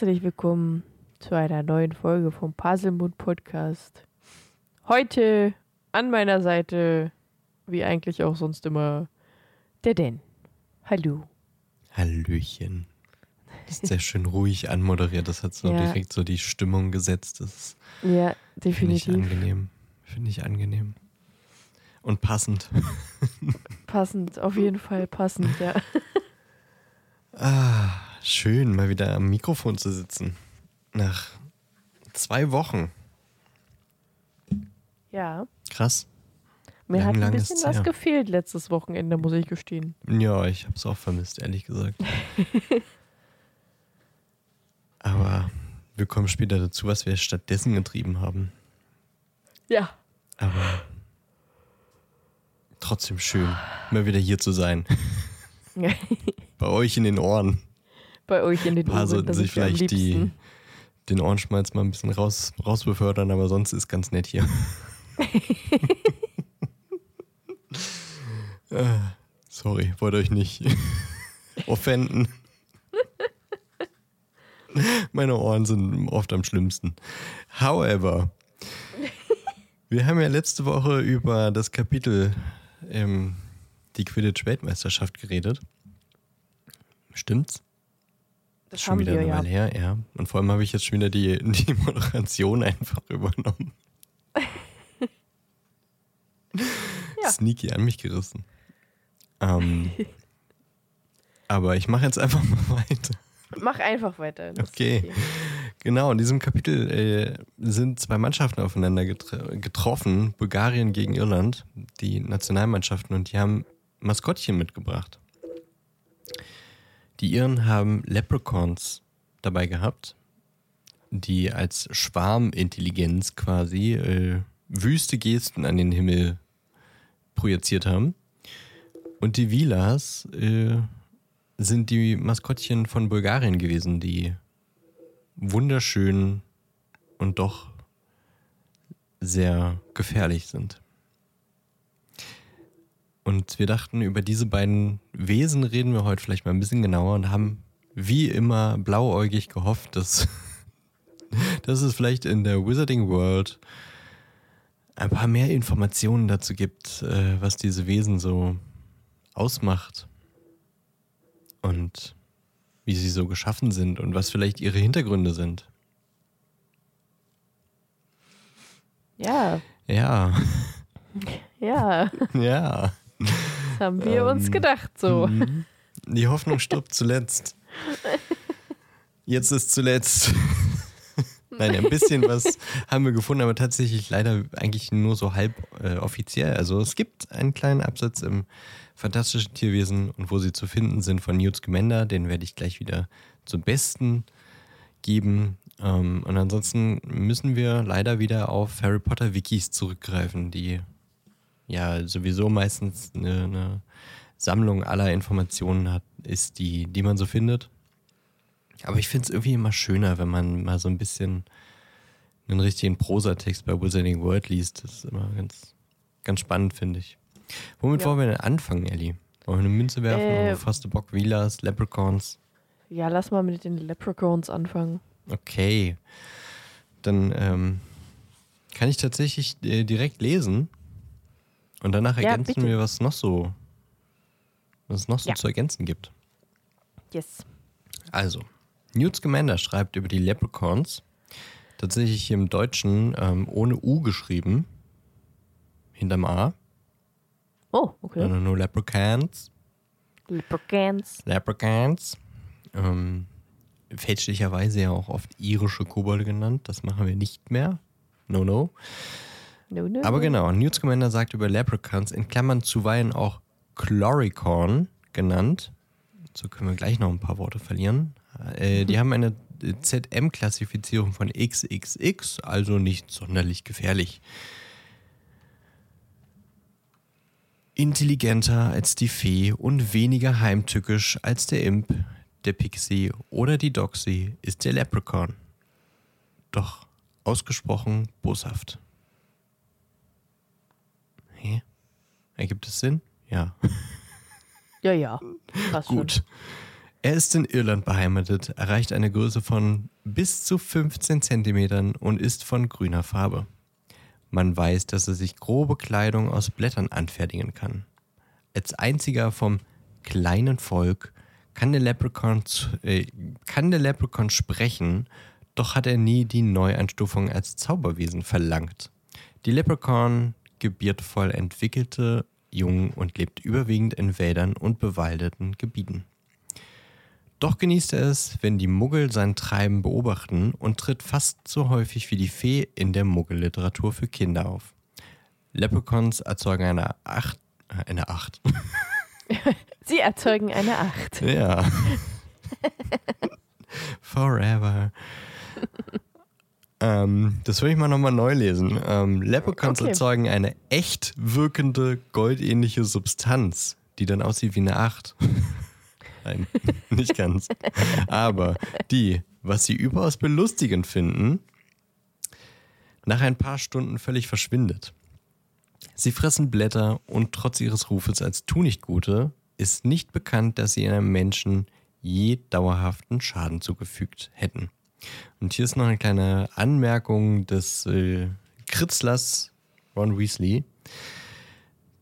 Herzlich willkommen zu einer neuen Folge vom Puzzlemoon Podcast. Heute an meiner Seite, wie eigentlich auch sonst immer, der Den. Hallo. Hallöchen. Das ist sehr schön ruhig anmoderiert. Das hat so Ja. direkt so die Stimmung gesetzt. Das Ja, finde ich definitiv. angenehm. Finde ich angenehm. Und passend. Passend, auf jeden Fall passend, ja. Ah, schön, mal wieder am Mikrofon zu sitzen. Nach zwei Wochen. Ja, Krass. mir Lang, hat ein bisschen was her. gefehlt letztes Wochenende, muss ich gestehen. Ja, ich habe es auch vermisst, ehrlich gesagt. Aber wir kommen später dazu, was wir stattdessen getrieben haben. Ja. Aber trotzdem schön, mal wieder hier zu sein. Bei euch in den Ohren. Bei euch in den paar sollten das sich vielleicht die, den Ohrenschmalz mal ein bisschen raus, rausbefördern, aber sonst ist ganz nett hier. Ah, Sorry, wollte euch nicht offenden. Meine Ohren sind oft am schlimmsten. However, wir haben ja letzte Woche über das Kapitel ähm, die Quidditch-Weltmeisterschaft geredet. Stimmt's? Das schon haben wieder wir, eine ja. Weile her, ja. Und vor allem habe ich jetzt schon wieder die, die Moderation einfach übernommen. Ja. Sneaky an mich gerissen. Ähm, aber ich mache jetzt einfach mal weiter. Mach einfach weiter. ist Okay. Genau, in diesem Kapitel äh, sind zwei Mannschaften aufeinander getr getroffen, Bulgarien gegen Irland, die Nationalmannschaften, und die haben Maskottchen mitgebracht. Die Iren haben Leprechauns dabei gehabt, die als Schwarmintelligenz quasi äh, wüste Gesten an den Himmel projiziert haben. Und die Vilas äh, sind die Maskottchen von Bulgarien gewesen, die wunderschön und doch sehr gefährlich sind. Und wir dachten, über diese beiden Wesen reden wir heute vielleicht mal ein bisschen genauer und haben wie immer blauäugig gehofft, dass, dass es vielleicht in der Wizarding World ein paar mehr Informationen dazu gibt, äh, was diese Wesen so ausmacht und wie sie so geschaffen sind und was vielleicht ihre Hintergründe sind. Ja, Ja, ja, ja. Das haben wir uns Ähm, gedacht so. Mhm. Die Hoffnung stirbt zuletzt. Jetzt ist zuletzt. Nein, ein bisschen was haben wir gefunden, aber tatsächlich leider eigentlich nur so halb äh, offiziell. Also es gibt einen kleinen Absatz im Fantastischen Tierwesen und wo sie zu finden sind von Newt Scamander, den werde ich gleich wieder zum Besten geben. Ähm, und ansonsten müssen wir leider wieder auf Harry Potter Wikis zurückgreifen, die ja sowieso meistens eine, eine Sammlung aller Informationen hat, ist, die, die man so findet. Aber ich finde es irgendwie immer schöner, wenn man mal so ein bisschen einen richtigen Prosatext bei Wizarding World liest. Das ist immer ganz, ganz spannend, finde ich. Womit Ja. wollen wir denn anfangen, Ellie? Wollen wir eine Münze werfen? Äh, du Bock? Vilas, Leprechauns? Ja, lass mal mit den Leprechauns anfangen. Okay. Dann ähm, kann ich tatsächlich äh, direkt lesen. Und danach Ja, ergänzen bitte. wir, was noch so, was es noch so Ja. zu ergänzen gibt. Yes. Also, Newt Scamander schreibt über die Leprechauns, tatsächlich hier im Deutschen ähm, ohne U geschrieben, hinterm A, Oh, okay. sondern nur Leprechauns. Leprechauns. Leprechauns. Ähm, fälschlicherweise ja auch oft irische Kobolde genannt, das machen wir nicht mehr. No, no. No, no. Aber genau, Newt Scamander sagt über Leprechauns, in Klammern zuweilen auch Chloricorn genannt. So können wir gleich noch ein paar Worte verlieren. Äh, die haben eine ZM-Klassifizierung von XXX, also nicht sonderlich gefährlich. Intelligenter als die Fee und weniger heimtückisch als der Imp, der Pixie oder die Doxy ist der Leprechaun. Doch ausgesprochen boshaft. Hä? Ergibt es Sinn? Ja. Ja, ja. Passt Gut. Er ist in Irland beheimatet, erreicht eine Größe von bis zu 15 Zentimetern und ist von grüner Farbe. Man weiß, dass er sich grobe Kleidung aus Blättern anfertigen kann. Als einziger vom kleinen Volk kann der Leprechaun, äh, kann der Leprechaun sprechen, doch hat er nie die Neueinstufung als Zauberwesen verlangt. Die Leprechaun gebiert voll entwickelte Jungen und lebt überwiegend in Wäldern und bewaldeten Gebieten. Doch genießt er es, wenn die Muggel sein Treiben beobachten und tritt fast so häufig wie die Fee in der Muggelliteratur für Kinder auf. Leprechauns erzeugen eine Acht. Äh, eine Acht. Sie erzeugen eine Acht. Ja. Forever. Ähm, das will ich mal nochmal neu lesen. Ähm, Leprechauns Okay. erzeugen eine echt wirkende, goldähnliche Substanz, die dann aussieht wie eine Acht. Nein, nicht ganz. Aber die, was sie überaus belustigend finden, nach ein paar Stunden völlig verschwindet. Sie fressen Blätter und trotz ihres Rufes als Tunichtgute ist nicht bekannt, dass sie einem Menschen je dauerhaften Schaden zugefügt hätten. Und hier ist noch eine kleine Anmerkung des äh, Kritzlers Ron Weasley.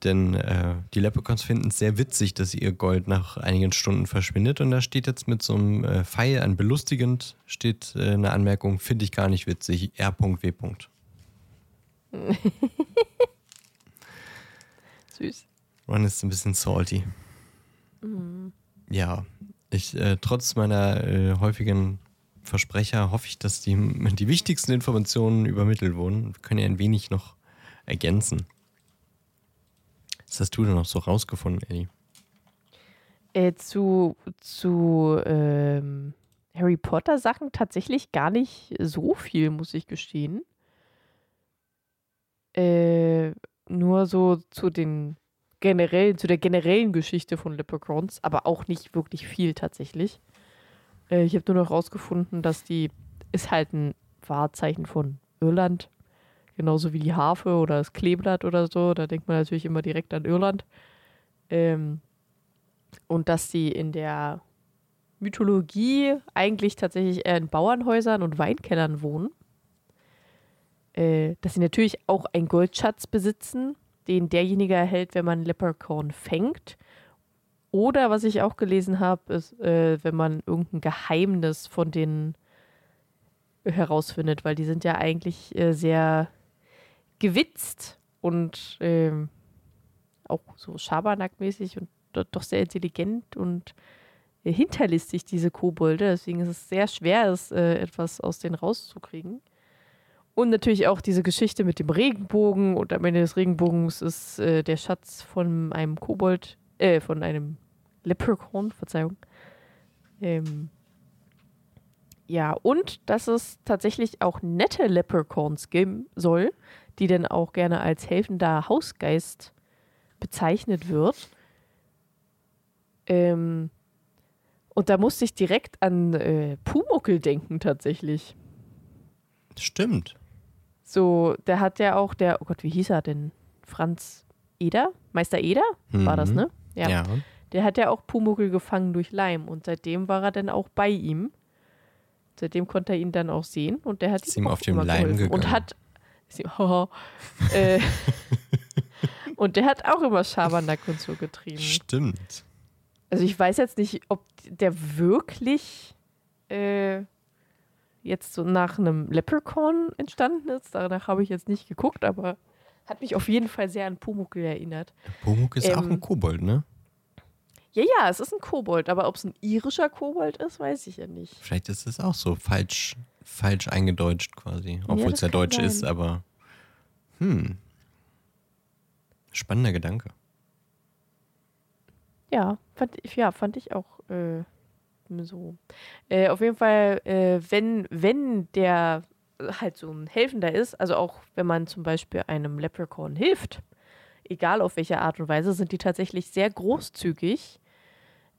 Denn äh, die Leprechauns finden es sehr witzig, dass ihr Gold nach einigen Stunden verschwindet. Und da steht jetzt mit so einem äh, Pfeil an belustigend, steht äh, eine Anmerkung, finde ich gar nicht witzig, R.W. Süß. Ron ist ein bisschen salty. Ja, ich, äh, trotz meiner äh, häufigen Versprecher hoffe ich, dass die, die wichtigsten Informationen übermittelt wurden. Wir können ja ein wenig noch ergänzen. Was hast du denn noch so rausgefunden, Eddie? Äh, zu zu ähm, Harry Potter Sachen tatsächlich gar nicht so viel, muss ich gestehen. Äh, nur so zu den generellen, zu der generellen Geschichte von Leprechauns, aber auch nicht wirklich viel tatsächlich. Äh, ich habe nur noch rausgefunden, dass die ist halt ein Wahrzeichen von Irland, genauso wie die Harfe oder das Kleeblatt oder so. Da denkt man natürlich immer direkt an Irland. Ähm, und dass sie in der Mythologie eigentlich tatsächlich eher in Bauernhäusern und Weinkellern wohnen. Äh, dass sie natürlich auch einen Goldschatz besitzen, den derjenige erhält, wenn man Leprechaun fängt. Oder was ich auch gelesen habe, ist, äh, wenn man irgendein Geheimnis von denen herausfindet, weil die sind ja eigentlich äh, sehr gewitzt und ähm, auch so Schabernack-mäßig und do doch sehr intelligent und äh, hinterlistig, diese Kobolde. Deswegen ist es sehr schwer, es, äh, etwas aus denen rauszukriegen. Und natürlich auch diese Geschichte mit dem Regenbogen. Und am Ende des Regenbogens ist äh, der Schatz von einem Kobold, äh, von einem Leprechaun, Verzeihung. Ähm, ja, und dass es tatsächlich auch nette Leprechauns geben soll, die dann auch gerne als helfender Hausgeist bezeichnet wird. Ähm, und da musste ich direkt an äh, Pumuckel denken, tatsächlich. Stimmt. So, der hat ja auch, der, oh Gott, wie hieß er denn? Franz Eder? Meister Eder? War das, Mhm. ne? Ja. Der hat ja auch Pumuckel gefangen durch Leim und seitdem war er dann auch bei ihm. Seitdem konnte er ihn dann auch sehen und der hat Ist ihm auf dem Leim geholfen Und gegangen. hat. Ist ihm, haha, äh, und der hat auch immer Schabernack und so getrieben. Stimmt. Also ich weiß jetzt nicht, ob der wirklich äh, jetzt so nach einem Leprechaun entstanden ist. Danach habe ich jetzt nicht geguckt, aber hat mich auf jeden Fall sehr an Pumuckl erinnert. Pomuk ist auch Ähm, ein Kobold, ne? Ja, ja, es ist ein Kobold, aber ob es ein irischer Kobold ist, weiß ich ja nicht. Vielleicht ist es auch so falsch, falsch eingedeutscht quasi. Obwohl es das ja Deutsch sein. ist, aber. Hm. Spannender Gedanke. Ja, fand ich, ja, fand ich auch äh, so. Äh, auf jeden Fall, äh, wenn, wenn der halt so ein Helfender ist, also auch wenn man zum Beispiel einem Leprechaun hilft, egal auf welche Art und Weise, sind die tatsächlich sehr großzügig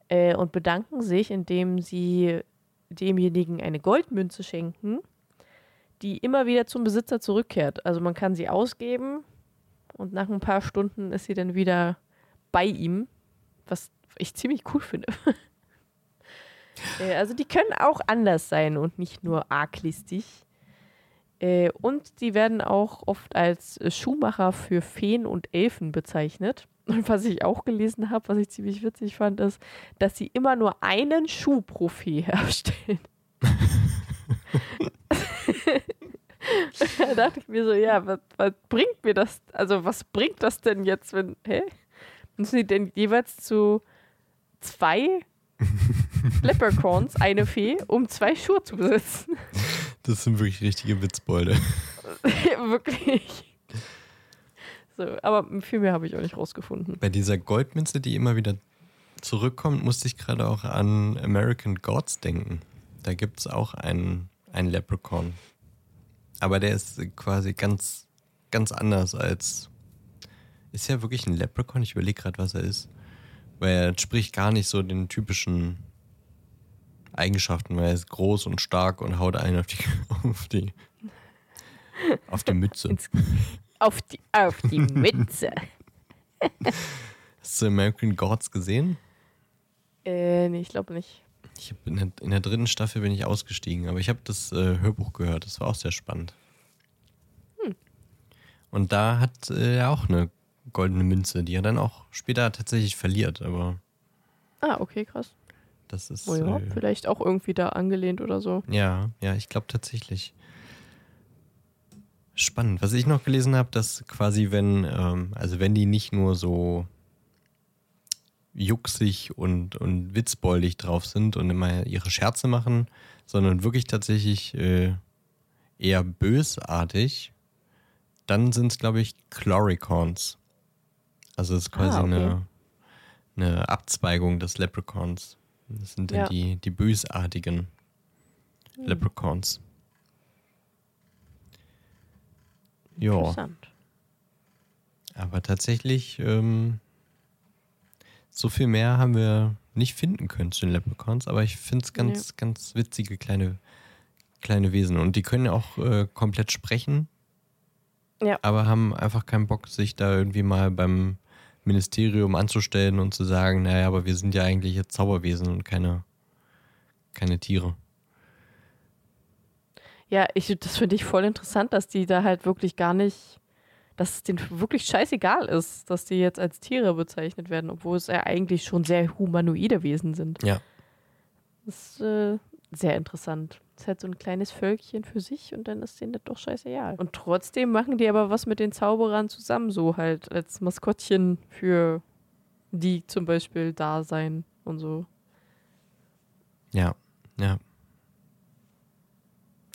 äh, und bedanken sich, indem sie demjenigen eine Goldmünze schenken, die immer wieder zum Besitzer zurückkehrt. Also man kann sie ausgeben und nach ein paar Stunden ist sie dann wieder bei ihm, was ich ziemlich cool finde. Äh, also die können auch anders sein und nicht nur arglistig. Äh, und die werden auch oft als Schuhmacher für Feen und Elfen bezeichnet. Und was ich auch gelesen habe, was ich ziemlich witzig fand, ist, dass sie immer nur einen Schuh pro Fee herstellen. da dachte ich mir so, ja, was, was, bringt mir das? Also, was bringt das denn jetzt, wenn, hä? Müssen die denn jeweils zu zwei Leprechauns, eine Fee, um zwei Schuhe zu besitzen? Das sind wirklich richtige Witzbolde. wirklich. So, aber viel mehr habe ich auch nicht rausgefunden. Bei dieser Goldmünze, die immer wieder zurückkommt, musste ich gerade auch an American Gods denken. Da gibt es auch einen, einen Leprechaun. Aber der ist quasi ganz, ganz anders als. Ist ja wirklich ein Leprechaun? Ich überlege gerade, was er ist. Weil er spricht gar nicht so den typischen Eigenschaften, weil er ist groß und stark und haut einen auf die, auf die, auf die Mütze. Auf die, auf die Mütze. Hast du American Gods gesehen? Äh, nee, ich glaube nicht. Ich in, der, in der dritten Staffel bin ich ausgestiegen, aber ich habe das äh, Hörbuch gehört. Das war auch sehr spannend. Hm. Und da hat äh, er auch eine goldene Münze, die er dann auch später tatsächlich verliert, aber. Ah, okay, krass. Das ist. Oh ja, äh, vielleicht auch irgendwie da angelehnt oder so. Ja, ja, ich glaube tatsächlich. Spannend. Was ich noch gelesen habe, dass quasi, wenn, ähm, also wenn die nicht nur so jucksig und, und witzboldig drauf sind und immer ihre Scherze machen, sondern wirklich tatsächlich äh, eher bösartig, dann sind es, glaube ich, Chloricons. Also es ist quasi ah, okay. eine, eine Abzweigung des Leprechauns. Das sind dann ja. die, die bösartigen hm. Leprechauns. Ja. Interessant. Aber tatsächlich ähm, so viel mehr haben wir nicht finden können zu den Leprechauns, aber ich finde es ganz, nee. ganz witzige kleine, kleine Wesen. Und die können ja auch äh, komplett sprechen, ja. aber haben einfach keinen Bock, sich da irgendwie mal beim Ministerium anzustellen und zu sagen, naja, aber wir sind ja eigentlich jetzt Zauberwesen und keine, keine Tiere. Ja, ich, das finde ich voll interessant, dass die da halt wirklich gar nicht dass es denen wirklich scheißegal ist, dass die jetzt als Tiere bezeichnet werden, obwohl es ja eigentlich schon sehr humanoide Wesen sind. Ja. Das ist äh, sehr interessant. Ist halt so ein kleines Völkchen für sich und dann ist denen das doch scheißegal. Und trotzdem machen die aber was mit den Zauberern zusammen, so halt als Maskottchen für die zum Beispiel da sein und so. Ja, ja.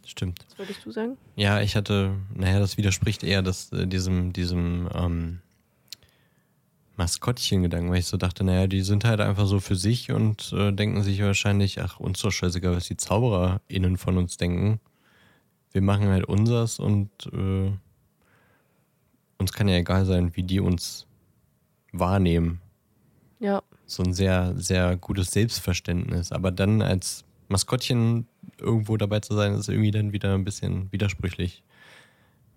Stimmt. Was würdest du sagen? Ja, ich hatte, naja, das widerspricht eher das, äh, diesem, diesem ähm, Maskottchen-Gedanken, weil ich so dachte, naja, die sind halt einfach so für sich und äh, denken sich wahrscheinlich, ach, uns doch scheißegal, was die ZaubererInnen von uns denken. Wir machen halt unsers und äh, uns kann ja egal sein, wie die uns wahrnehmen. Ja. So ein sehr, sehr gutes Selbstverständnis. Aber dann als Maskottchen irgendwo dabei zu sein, ist irgendwie dann wieder ein bisschen widersprüchlich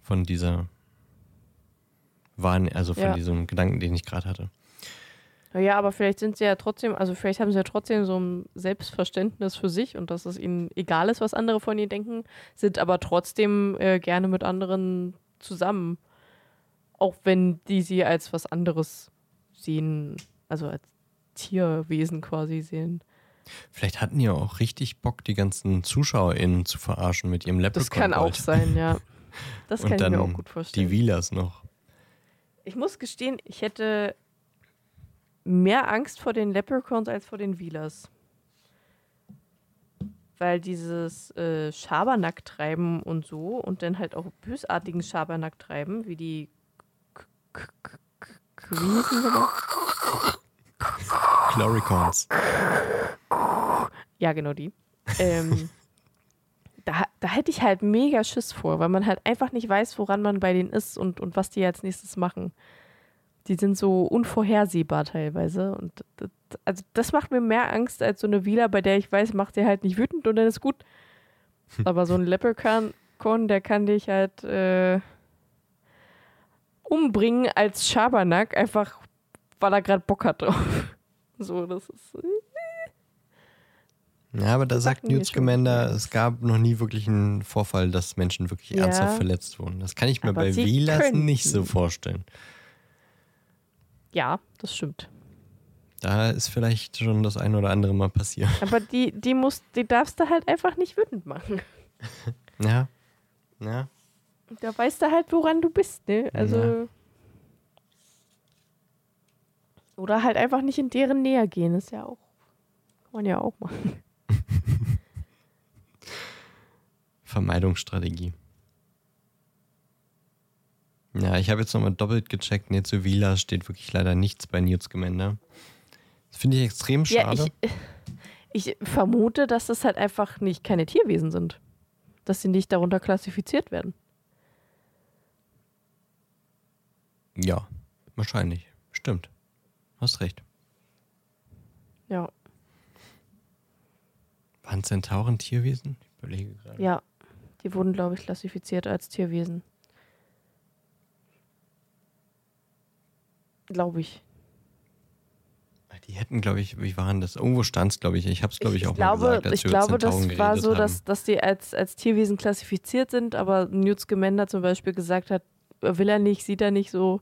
von dieser Wahn, also von ja. diesem Gedanken, den ich gerade hatte. Ja, aber vielleicht sind sie ja trotzdem, also vielleicht haben sie ja trotzdem so ein Selbstverständnis für sich und dass es ihnen egal ist, was andere von ihnen denken, sind aber trotzdem äh, gerne mit anderen zusammen. Auch wenn die sie als was anderes sehen, also als Tierwesen quasi sehen. Vielleicht hatten die auch richtig Bock, die ganzen ZuschauerInnen zu verarschen mit ihrem Leprechaun. Das kann auch sein, ja. Das kann ich mir auch gut vorstellen. Die Wheelers noch. Ich muss gestehen, ich hätte mehr Angst vor den Leprechauns als vor den Wheelers. Weil dieses äh, Schabernack-Treiben und so und dann halt auch bösartigen Schabernack-Treiben, wie die Chloricons. Ja, genau die. Ähm, da, da hätte ich halt mega Schiss vor, weil man halt einfach nicht weiß, woran man bei denen ist und, und was die als nächstes machen. Die sind so unvorhersehbar teilweise. Und das, also das macht mir mehr Angst als so eine Vila, bei der ich weiß, macht sie halt nicht wütend und dann ist gut. Aber so ein Leprechaun, der kann dich halt äh, umbringen als Schabernack, einfach weil er gerade Bock hat drauf. So, das ist. Ja, aber da sagt Newt Scamander, es gab noch nie wirklich einen Vorfall, dass Menschen wirklich Ja. ernsthaft verletzt wurden. Das kann ich mir Aber bei Vilas nicht so vorstellen. Ja, das stimmt. Da ist vielleicht schon das ein oder andere mal passiert. Aber die, die musst, die darfst du halt einfach nicht wütend machen. Ja. Ja. Da weißt du halt, woran du bist, ne? Also. Ja. Oder halt einfach nicht in deren Nähe gehen, ist ja auch. Kann man ja auch machen. Vermeidungsstrategie. Ja, ich habe jetzt nochmal doppelt gecheckt. Nee, zu Vilas steht wirklich leider nichts bei Newt Scamander. Das finde ich extrem Ja, schade. ich, ich vermute, dass das halt einfach nicht keine Tierwesen sind. Dass sie nicht darunter klassifiziert werden. ja, wahrscheinlich. Stimmt. Hast recht. Ja, Waren Zentauren Tierwesen? Ich überlege gerade. ja. Die wurden, glaube ich, klassifiziert als Tierwesen. Glaube ich. Die hätten, glaube ich, wie waren das? Irgendwo stand es, glaube ich. Ich habe es, glaube ich, ich auch glaube, mal gesagt, als ich glaube, das war so, haben. dass, dass die als, als Tierwesen klassifiziert sind, aber Newt Scamander zum Beispiel gesagt hat, will er nicht, sieht er nicht so,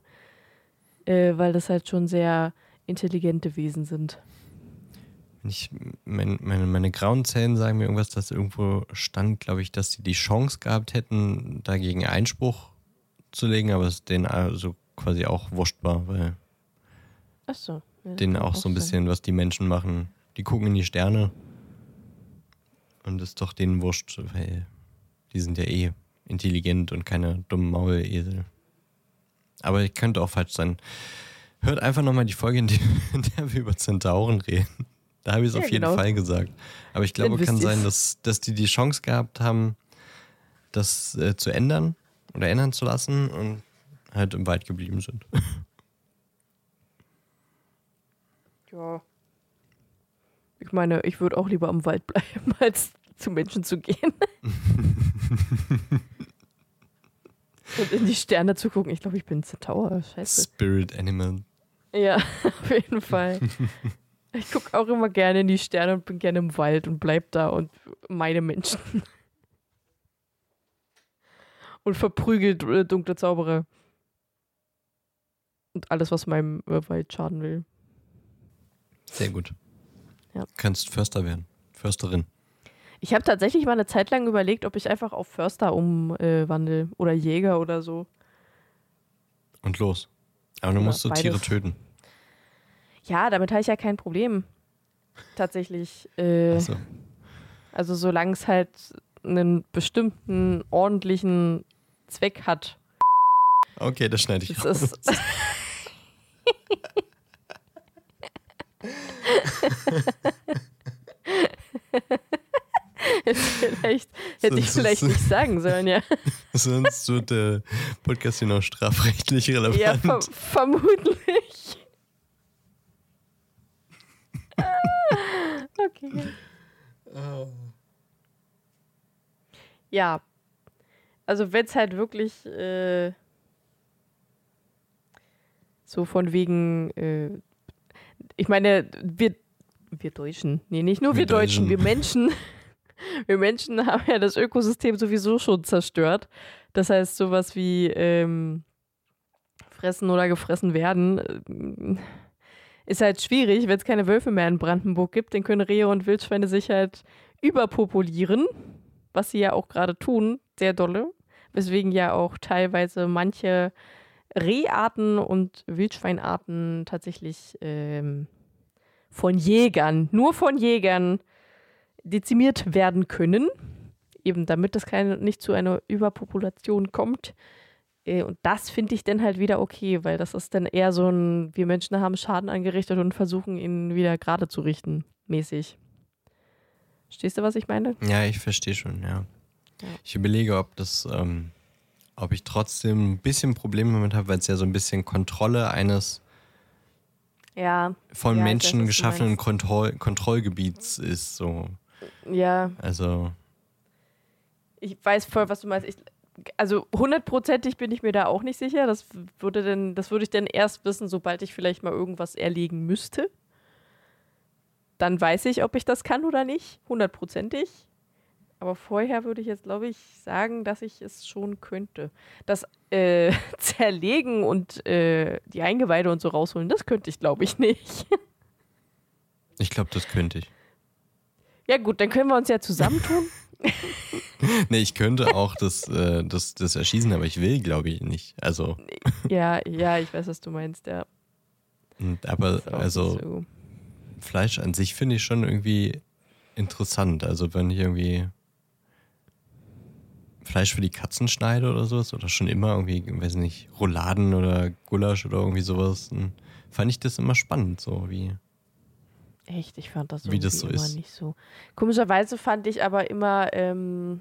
äh, weil das halt schon sehr intelligente Wesen sind. Ich, mein, meine, meine grauen Zellen sagen mir irgendwas, dass irgendwo stand, glaube ich, dass sie die Chance gehabt hätten, dagegen Einspruch zu legen, aber es denen also quasi auch wurscht war, weil Achso. Ja, das denen kann auch so ein sein. bisschen, was die Menschen machen. Die gucken in die Sterne und ist doch denen wurscht, weil die sind ja eh intelligent und keine dummen Maulesel. Aber ich könnte auch falsch sein. Hört einfach nochmal die Folge, in, die, in der wir über Zentauren reden. Da habe ich es Ja, auf jeden genau. Fall gesagt. Aber ich glaube, kann sein, dass, dass die die Chance gehabt haben, das äh, zu ändern oder ändern zu lassen und halt im Wald geblieben sind. Ja. Ich meine, ich würde auch lieber am Wald bleiben, als zu Menschen zu gehen. Und in die Sterne zu gucken. Ich glaube, ich bin Zentaur. Scheiße. Spirit Animal. Ja, auf jeden Fall. Ich gucke auch immer gerne in die Sterne und bin gerne im Wald und bleib da und meine Menschen. Und verprügelt äh, dunkle Zauberer. Und alles, was meinem äh, Wald schaden will. Sehr gut. Ja. Du kannst Förster werden. Försterin. Ich habe tatsächlich mal eine Zeit lang überlegt, ob ich einfach auf Förster umwandel oder Jäger oder so. Und los. Aber du musst so Tiere töten. Ja, damit habe ich ja kein Problem. Tatsächlich. Äh, Achso. Also solange es halt einen bestimmten ordentlichen Zweck hat. Okay, das schneide ich Das raus. ist. Jetzt vielleicht, hätte ich vielleicht nicht sagen sollen, ja. Sonst wird der Podcast hier noch strafrechtlich relevant. Ja, ver vermutlich. Okay. Ja. Also wenn es halt wirklich äh, so von wegen, äh, ich meine, wir, wir Deutschen, nee, nicht nur wir, Wir Deutschen, Deutschen. wir Menschen, wir Menschen haben ja das Ökosystem sowieso schon zerstört. Das heißt, sowas wie ähm, fressen oder gefressen werden, äh, ist halt schwierig, wenn es keine Wölfe mehr in Brandenburg gibt, dann können Rehe und Wildschweine sich halt überpopulieren, was sie ja auch gerade tun, sehr dolle, weswegen ja auch teilweise manche Reharten und Wildschweinarten tatsächlich ähm, von Jägern, nur von Jägern dezimiert werden können, eben damit es nicht zu einer Überpopulation kommt. Äh, Und das finde ich dann halt wieder okay, weil das ist dann eher so ein, wir Menschen haben Schaden angerichtet und versuchen ihn wieder gerade zu richten, mäßig. Stehst du, was ich meine? Ja, ich verstehe schon, ja. Ja. Ich überlege, ob das, ähm, ob ich trotzdem ein bisschen Probleme damit habe, weil es ja so ein bisschen Kontrolle eines Ja. von Ja, weiß, Menschen du geschaffenen. Kontroll Kontrollgebiets ist. So. Ja, Also, ich weiß voll, was du meinst. Ich, also hundertprozentig bin ich mir da auch nicht sicher. Das würde denn, das würde ich dann erst wissen, sobald ich vielleicht mal irgendwas erlegen müsste. dann weiß ich, ob ich das kann oder nicht, hundertprozentig. Aber vorher würde ich jetzt, glaube ich, sagen, dass ich es schon könnte. Das äh, Zerlegen und äh, die Eingeweide und so rausholen, das könnte ich, glaube ich, nicht. Ich glaube, das könnte ich. Ja, gut, dann können wir uns ja zusammentun. nee, ich könnte auch das, äh, das, das erschießen, aber ich will, glaube ich, nicht. Also. ja, ja, ich weiß, was du meinst, ja. Und, aber, also, so. Fleisch an sich finde ich schon irgendwie interessant. Also, wenn ich irgendwie Fleisch für die Katzen schneide oder sowas, oder schon immer irgendwie, weiß nicht, Rouladen oder Gulasch oder irgendwie sowas, dann fand ich das immer spannend, so wie. Echt, ich fand das, wie das so immer ist. nicht so. Komischerweise fand ich aber immer, ähm,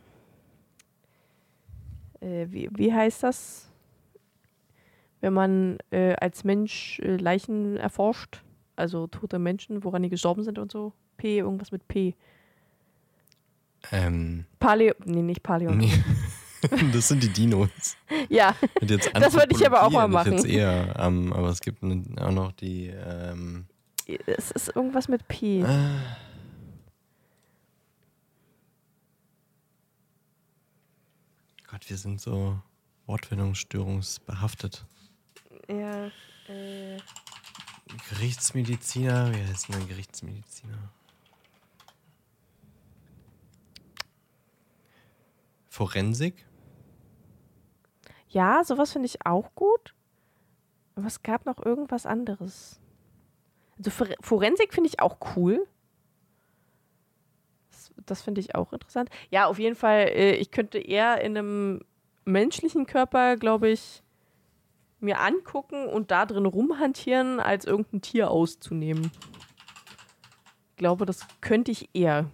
äh, wie, wie heißt das? Wenn man äh, als Mensch äh, Leichen erforscht, also tote Menschen, woran die gestorben sind und so. P, irgendwas mit P. Ähm. Paleo, nee, nicht Paleo. Nee. das sind die Dinos. Ja, das würde ich aber auch mal machen. Jetzt eher, ähm, aber es gibt auch noch die, ähm, es ist irgendwas mit P. Ah. Gott, wir sind so wortfindungsstörungsbehaftet. Ja, äh. Gerichtsmediziner, wie heißt denn Gerichtsmediziner? Forensik? Ja, sowas finde ich auch gut. Aber es gab noch irgendwas anderes. Also Forensik finde ich auch cool. Das, das finde ich auch interessant. Ja, auf jeden Fall, äh, ich könnte eher in einem menschlichen Körper, glaube ich, mir angucken und da drin rumhantieren, als irgendein Tier auszunehmen. Ich glaube, das könnte ich eher.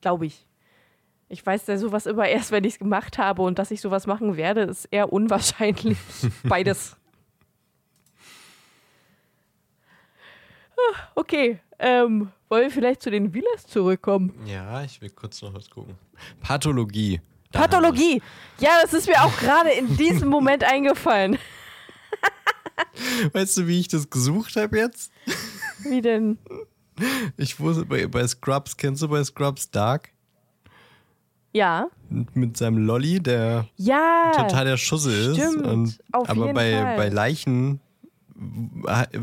Glaube ich. Ich weiß ja sowas immer erst, wenn ich es gemacht habe und dass ich sowas machen werde, ist eher unwahrscheinlich. Beides. Okay, ähm, wollen wir vielleicht zu den Villas zurückkommen? Ja, ich will kurz noch was gucken. Pathologie. Da Pathologie. Ja, das ist mir auch gerade in diesem Moment eingefallen. Weißt du, wie ich das gesucht habe jetzt? Wie denn? Ich wusste, bei, bei Scrubs, kennst du bei Scrubs Dark? Ja. Mit seinem Lolly, der ja, total der Schusse stimmt, ist. Und, aber bei, bei Leichen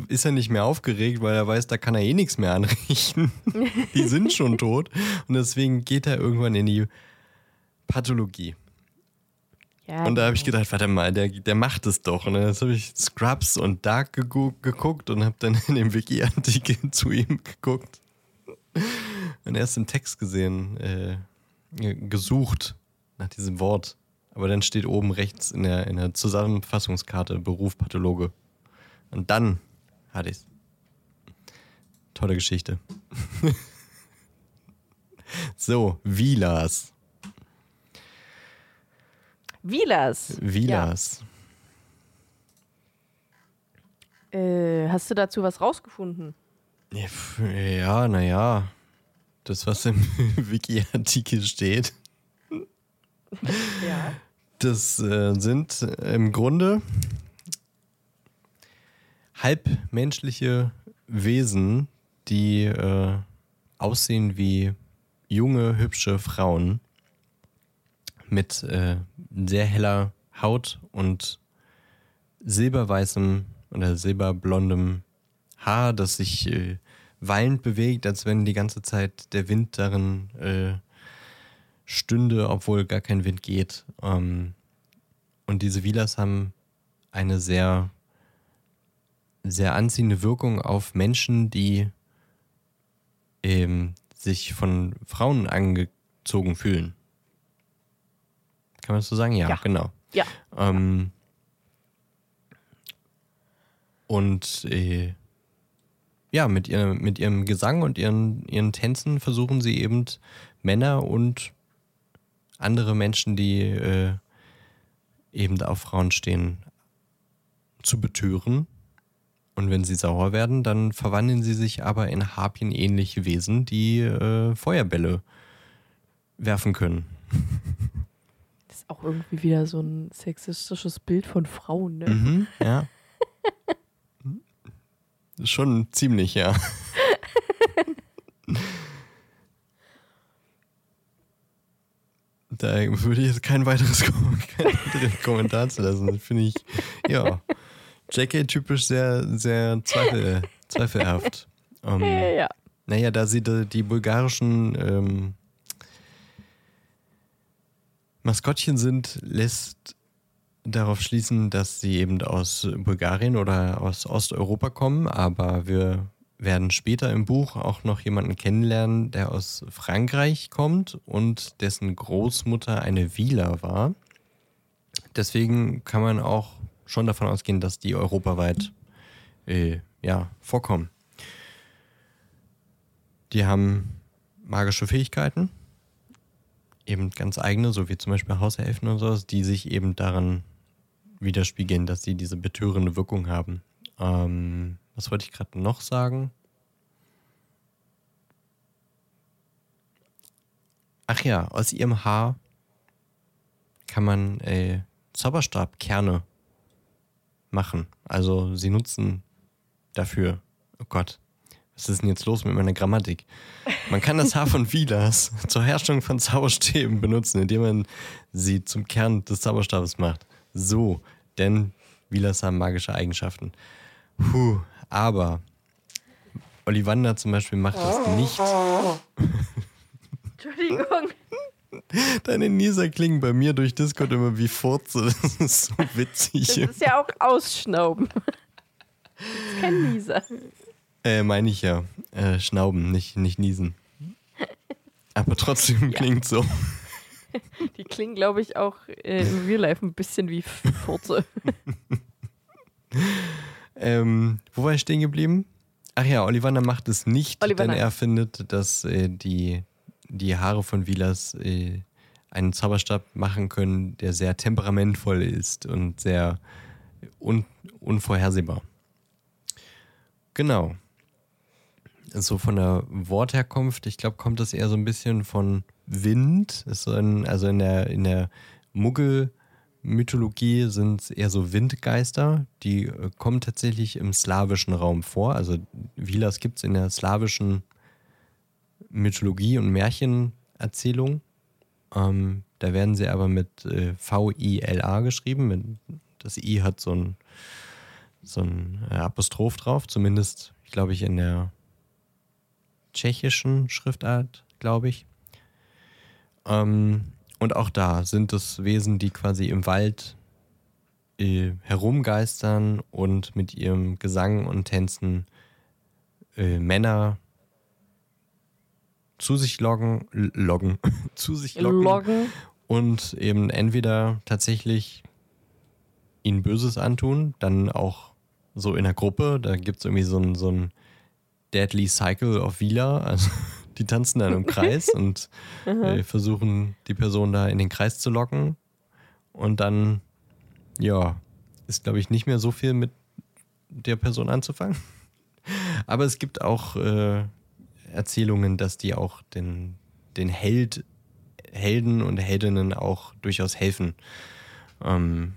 ist er nicht mehr aufgeregt, weil er weiß, da kann er eh nichts mehr anrichten. die sind schon tot. Und deswegen geht er irgendwann in die Pathologie. Ja, und da habe ich gedacht, warte mal, der, der macht es doch. Und dann habe ich Scrubs und Dark geguckt und habe dann in dem Wiki-Artikel zu ihm geguckt. Und erst im Text gesehen, äh, gesucht nach diesem Wort. Aber dann steht oben rechts in der, in der Zusammenfassungskarte Beruf Pathologe. Und dann hatte ich's. Tolle Geschichte. so, Vilas. Vilas. Vilas. Ja. Äh, hast du dazu was rausgefunden? Ja, naja. Das, was im Wiki-Artikel steht. Ja. Das äh, sind im Grunde halbmenschliche Wesen, die äh, aussehen wie junge, hübsche Frauen mit äh, sehr heller Haut und silberweißem oder silberblondem Haar, das sich äh, wallend bewegt, als wenn die ganze Zeit der Wind darin äh, stünde, obwohl gar kein Wind geht. Ähm, und diese Vilas haben eine sehr sehr anziehende Wirkung auf Menschen, die ähm, sich von Frauen angezogen fühlen. Kann man das so sagen? Ja, ja. genau. Ja. Ähm, und äh, ja, mit, ihr, mit ihrem Gesang und ihren, ihren Tänzen versuchen sie eben Männer und andere Menschen, die äh, eben auf Frauen stehen, zu betören und wenn sie sauer werden, dann verwandeln sie sich aber in harpienähnliche Wesen, die äh, Feuerbälle werfen können. Das ist auch irgendwie wieder so ein sexistisches Bild von Frauen, ne? Mhm, ja. Hm. Schon ziemlich, ja. da würde ich jetzt kein weiteres Kom Kommentar zu lassen. Finde ich, ja. JK typisch sehr, sehr zweifel, zweifelhaft. Um, ja. Naja, da sie die, die bulgarischen ähm, Maskottchen sind, lässt darauf schließen, dass sie eben aus Bulgarien oder aus Osteuropa kommen, aber wir werden später im Buch auch noch jemanden kennenlernen, der aus Frankreich kommt und dessen Großmutter eine Wieler war. Deswegen kann man auch schon davon ausgehen, dass die europaweit äh, ja, vorkommen. Die haben magische Fähigkeiten, eben ganz eigene, so wie zum Beispiel Hauselfen und sowas, die sich eben daran widerspiegeln, dass sie diese betörende Wirkung haben. Ähm, was wollte ich gerade noch sagen? Ach ja, aus ihrem Haar kann man äh, Zauberstabkerne machen. Also sie nutzen dafür. Oh Gott, was ist denn jetzt los mit meiner Grammatik? Man kann das Haar von Vilas zur Herstellung von Zauberstäben benutzen, indem man sie zum Kern des Zauberstabes macht. So, denn Vilas haben magische Eigenschaften. Puh, aber Ollivander zum Beispiel macht das nicht. Entschuldigung. Deine Nieser klingen bei mir durch Discord immer wie Furze. Das ist so witzig. Das ist ja auch Ausschnauben. Das ist kein Nieser. Äh, meine ich ja. Äh, Schnauben, nicht, nicht niesen. Aber trotzdem Ja. klingt so. Die klingen, glaube ich, auch äh, im Real Life ein bisschen wie Furze. Ähm, wo war ich stehen geblieben? Ach ja, Ollivander macht es nicht, Ollivander. denn er findet, dass äh, die, die Haare von Vilas äh, einen Zauberstab machen können, der sehr temperamentvoll ist und sehr un unvorhersehbar. Genau. So von der Wortherkunft, ich glaube, kommt das eher so ein bisschen von Wind. Ist so ein, also in der, in der Muggel-Mythologie sind es eher so Windgeister. Die äh, kommen tatsächlich im slawischen Raum vor. Also Vilas gibt es in der slawischen Mythologie und Märchenerzählung. Ähm, da werden sie aber mit äh, V-I-L-A geschrieben. Mit, das I hat so ein, so ein Apostroph drauf, zumindest, glaube ich, in der tschechischen Schriftart, glaube ich. Ähm, und auch da sind es Wesen, die quasi im Wald äh, herumgeistern und mit ihrem Gesang und Tänzen äh, Männer zu sich loggen, loggen, zu sich locken Loggen. und eben entweder tatsächlich ihnen Böses antun, dann auch so in der Gruppe, da gibt es irgendwie so ein, so ein Deadly Cycle of Vila, also die tanzen dann im Kreis und äh, versuchen die Person da in den Kreis zu locken und dann, ja, ist glaube ich nicht mehr so viel mit der Person anzufangen. Aber es gibt auch äh, Erzählungen, dass die auch den, den Held, Helden und Heldinnen auch durchaus helfen ähm,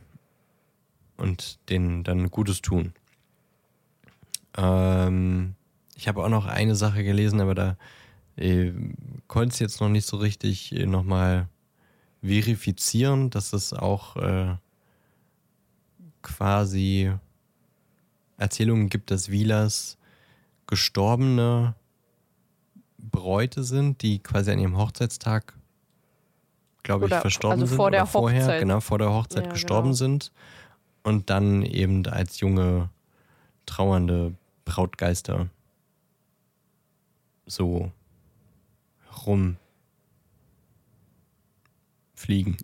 und denen dann Gutes tun. Ähm, ich habe auch noch eine Sache gelesen, aber da äh, konnte es jetzt noch nicht so richtig äh, nochmal verifizieren, dass es auch äh, quasi Erzählungen gibt, dass Vilas gestorbene Bräute sind, die quasi an ihrem Hochzeitstag, glaube ich, Oder- verstorben also sind. vor der oder vorher, Hochzeit. genau, vor der Hochzeit Ja, gestorben genau. sind und dann eben als junge, trauernde Brautgeister so rumfliegen.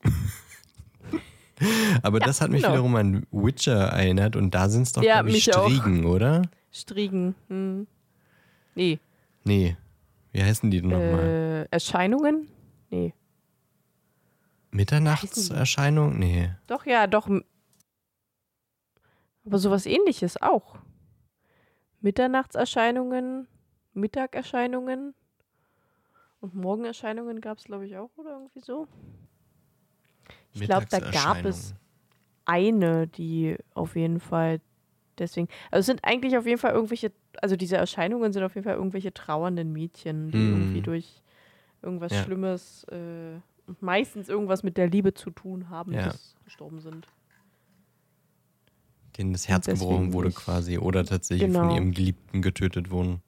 Aber Ja, das hat mich genau. wiederum an Witcher erinnert und da sind es doch, Ja, glaub ich, mich auch. Striegen, oder? Striegen. Hm. Nee. Nee. Wie heißen die denn nochmal? Äh, Erscheinungen? Nee. Mitternachtserscheinung? Nee. Doch, ja, doch. Aber sowas ähnliches auch. Mitternachtserscheinungen, Mittagerscheinungen und Morgenerscheinungen gab es, glaube ich, auch oder irgendwie so. Ich glaube, da gab es eine, die auf jeden Fall deswegen. Also es sind eigentlich auf jeden Fall irgendwelche, also diese Erscheinungen sind auf jeden Fall irgendwelche trauernden Mädchen, die Mhm. irgendwie durch irgendwas Ja. Schlimmes äh, meistens irgendwas mit der Liebe zu tun haben, Ja. die gestorben sind. denen das Herz gebrochen wurde quasi oder tatsächlich von Genau. ihrem Geliebten getötet wurden.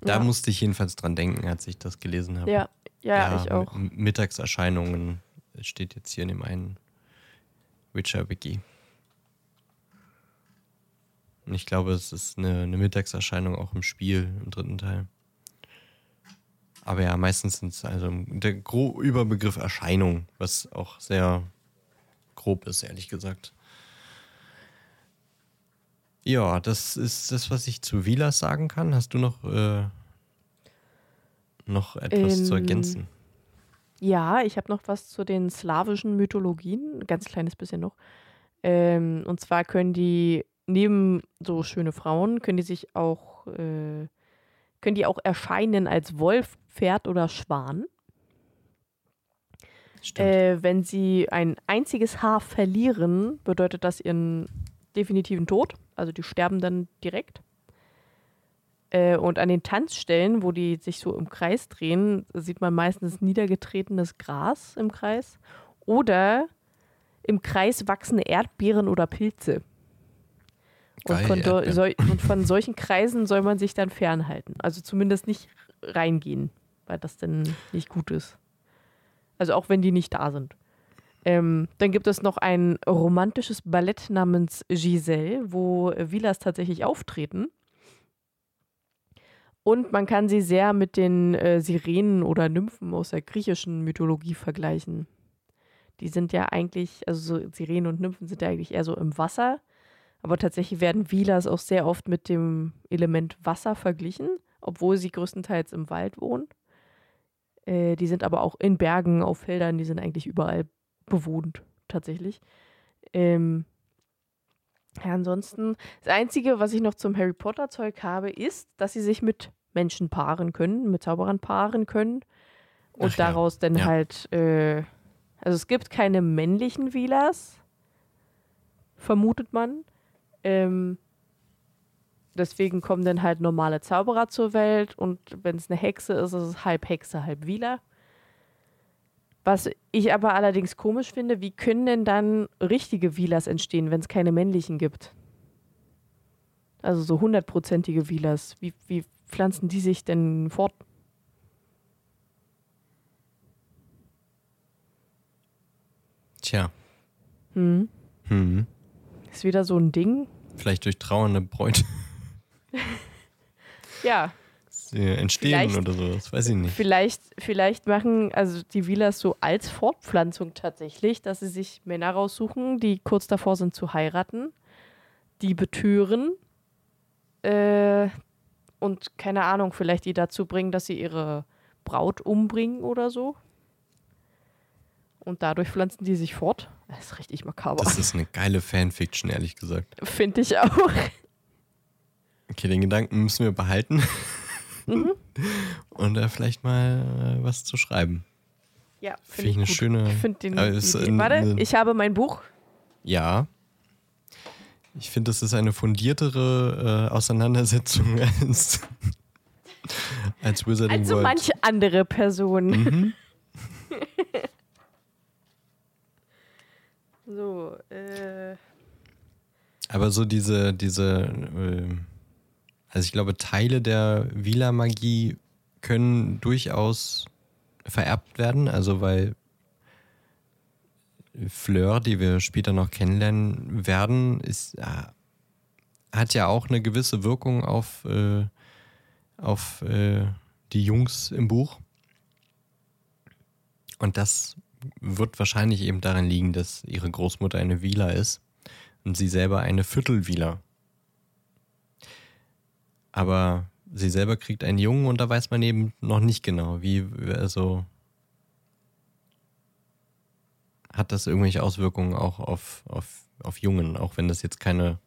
Da Ja. musste ich jedenfalls dran denken, als ich das gelesen habe. Ja, ja, ich auch. Mittagserscheinungen steht jetzt hier in dem einen Witcher-Wiki. Und ich glaube, es ist eine, eine Mittagserscheinung auch im Spiel, im dritten Teil. Aber ja, meistens sind es also der Gro Überbegriff Erscheinung, was auch sehr grob ist, ehrlich gesagt. Ja, das ist das, was ich zu Vilas sagen kann. Hast du noch, äh, noch etwas zu Ähm, ergänzen? Ja, ich habe noch was zu den slawischen Mythologien, ein ganz kleines bisschen noch. Ähm, und zwar können die neben so schöne Frauen, können die sich auch, äh, können die auch erscheinen als Wolf, Pferd oder Schwan. Äh, wenn sie ein einziges Haar verlieren, bedeutet das ihren definitiven Tod. Also die sterben dann direkt. Äh, und an den Tanzstellen, wo die sich so im Kreis drehen, sieht man meistens niedergetretenes Gras im Kreis. Oder im Kreis wachsende Erdbeeren oder Pilze. Und von, sol und von solchen Kreisen soll man sich dann fernhalten. Also zumindest nicht reingehen, weil das dann nicht gut ist. Also auch wenn die nicht da sind. Ähm, dann gibt es noch ein romantisches Ballett namens Giselle, wo Vilas tatsächlich auftreten. Und man kann sie sehr mit den äh, Sirenen oder Nymphen aus der griechischen Mythologie vergleichen. Die sind ja eigentlich, also so Sirenen und Nymphen sind ja eigentlich eher so im Wasser. Aber tatsächlich werden Vilas auch sehr oft mit dem Element Wasser verglichen, obwohl sie größtenteils im Wald wohnen. Äh, die sind aber auch in Bergen, auf Feldern, die sind eigentlich überall bewohnt, tatsächlich. Ähm, ja, ansonsten, das Einzige, was ich noch zum Harry Potter-Zeug habe, ist, dass sie sich mit Menschen paaren können, mit Zauberern paaren können. Und Ach ja, daraus dann ja. halt, äh, also es gibt keine männlichen Vilas, vermutet man. Ähm, deswegen kommen dann halt normale Zauberer zur Welt und wenn es eine Hexe ist, ist es halb Hexe, halb Wieler. Was ich aber allerdings komisch finde, wie können denn dann richtige Wielas entstehen, wenn es keine männlichen gibt? Also so hundertprozentige Wielas. Wie, wie pflanzen die sich denn fort? Tja. Hm. Hm. Ist wieder so ein Ding. Vielleicht durch trauernde Bräute Ja, sie entstehen Vielleicht- oder so. Das weiß ich nicht. Vielleicht, vielleicht machen also die Wielas so als Fortpflanzung tatsächlich, dass sie sich Männer raussuchen, die kurz davor sind zu heiraten, die betören äh, und keine Ahnung, vielleicht die dazu bringen, dass sie ihre Braut umbringen oder so. Und dadurch pflanzen die sich fort. Das ist richtig makaber. Das ist eine geile Fanfiction, ehrlich gesagt. Finde ich auch. Okay, den Gedanken müssen wir behalten. Mhm. Und da vielleicht mal äh, was zu schreiben. Ja, Finde ich eine schöne- Ich finde den. Es ist ein- warte, eine- ich habe mein Buch. Ja. Ich finde, das ist eine fundiertere äh, Auseinandersetzung als, als Wizarding Also World. manche andere Personen. Mhm. So, äh. Aber so diese, diese, äh, also ich glaube, Teile der Vila-Magie können durchaus vererbt werden, also weil Fleur, die wir später noch kennenlernen werden, ist, äh, hat ja auch eine gewisse Wirkung auf, äh, auf äh, die Jungs im Buch. Und das wird wahrscheinlich eben daran liegen, dass ihre Großmutter eine Vila ist und sie selber eine Viertelwieler. Aber sie selber kriegt einen Jungen und da weiß man eben noch nicht genau, wie, also hat das irgendwelche Auswirkungen auch auf, auf, auf Jungen, auch wenn das jetzt keine,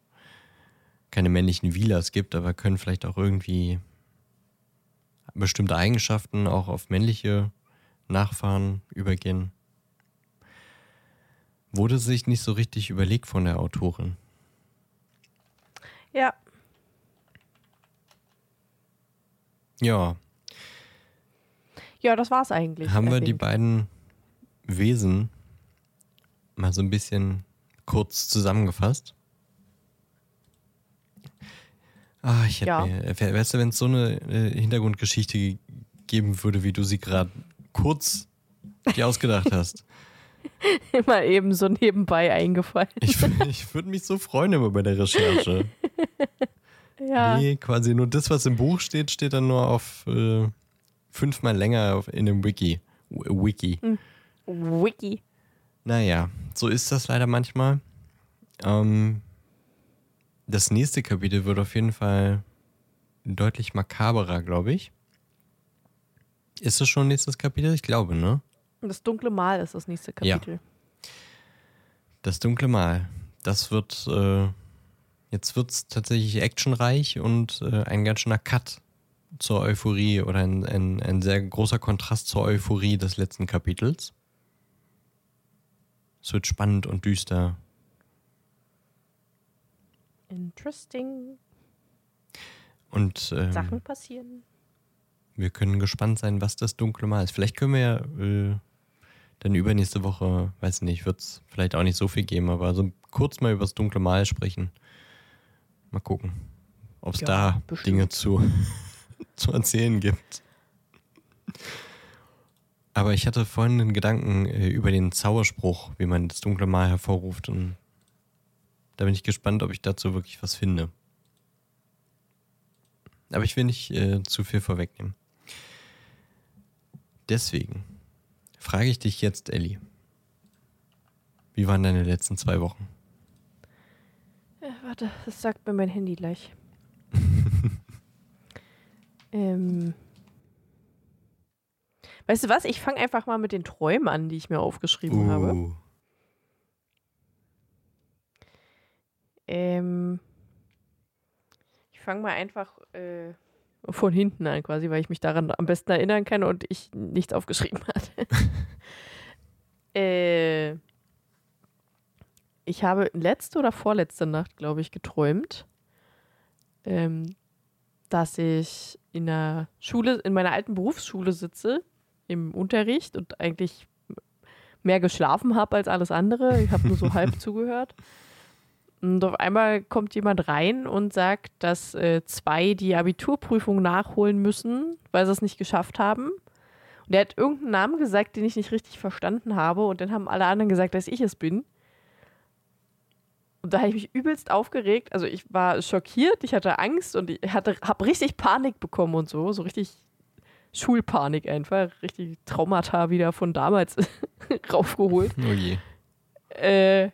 keine männlichen Wielas gibt, aber können vielleicht auch irgendwie bestimmte Eigenschaften auch auf männliche Nachfahren übergehen. Wurde sich nicht so richtig überlegt von der Autorin. Ja, Ja, ja, das war's eigentlich. haben wir die beiden Wesen mal so ein bisschen kurz zusammengefasst. Ah, ich hätte Ja. mir, we- weißt du, wenn es so eine äh, Hintergrundgeschichte ge- geben würde, wie du sie gerade kurz dir ausgedacht hast. Immer eben so nebenbei eingefallen. Ich, ich würde mich so freuen immer bei der Recherche. Ja. Nee, quasi nur das, was im Buch steht, steht dann nur auf äh, fünfmal länger in dem Wiki. Wiki. Wiki. Naja, so ist das leider manchmal. Ähm, das nächste Kapitel wird auf jeden Fall deutlich makaberer, glaube ich. Ist es schon nächstes Kapitel? Ich glaube, ne? Das dunkle Mal ist das nächste Ja. Kapitel. Das dunkle Mal. Das wird, äh, jetzt wird es tatsächlich actionreich und äh, ein ganz schöner Cut zur Euphorie oder ein, ein, ein sehr großer Kontrast zur Euphorie des letzten Kapitels. Es wird spannend und düster. Interesting. Und ähm, Sachen passieren. wir können gespannt sein, was das dunkle Mal ist. Vielleicht können wir ja äh, dann übernächste Woche, weiß nicht, wird es vielleicht auch nicht so viel geben, aber so kurz mal über das dunkle Mal sprechen. Mal gucken, ob es Ja, da bestimmt. Dinge zu, zu erzählen gibt. Aber ich hatte vorhin einen Gedanken äh, über den Zauberspruch, wie man das dunkle Mal hervorruft. Und da bin ich gespannt, ob ich dazu wirklich was finde. Aber ich will nicht äh, zu viel vorwegnehmen. Deswegen frage ich dich jetzt, Elli. Wie waren deine letzten zwei Wochen? Äh, warte, das sagt mir mein Handy gleich. ähm. Weißt du was? Ich fange einfach mal mit den Träumen an, die ich mir aufgeschrieben habe. Uh, Ähm, ich fange mal einfach äh, von hinten an, quasi, weil ich mich daran am besten erinnern kann und ich nichts aufgeschrieben hatte. äh, ich habe letzte oder vorletzte Nacht, glaube ich, geträumt, ähm, dass ich in der Schule, in meiner alten Berufsschule sitze, im Unterricht und eigentlich mehr geschlafen habe als alles andere. Ich habe nur so halb zugehört. Und auf einmal kommt jemand rein und sagt, dass äh, zwei die Abiturprüfung nachholen müssen, weil sie es nicht geschafft haben. Und er hat irgendeinen Namen gesagt, den ich nicht richtig verstanden habe. Und dann haben alle anderen gesagt, dass ich es bin. Und da habe ich mich übelst aufgeregt. Also ich war schockiert, ich hatte Angst und ich hatte, habe richtig Panik bekommen und so. So richtig Schulpanik einfach. Richtig Traumata wieder von damals raufgeholt. oh je. Äh,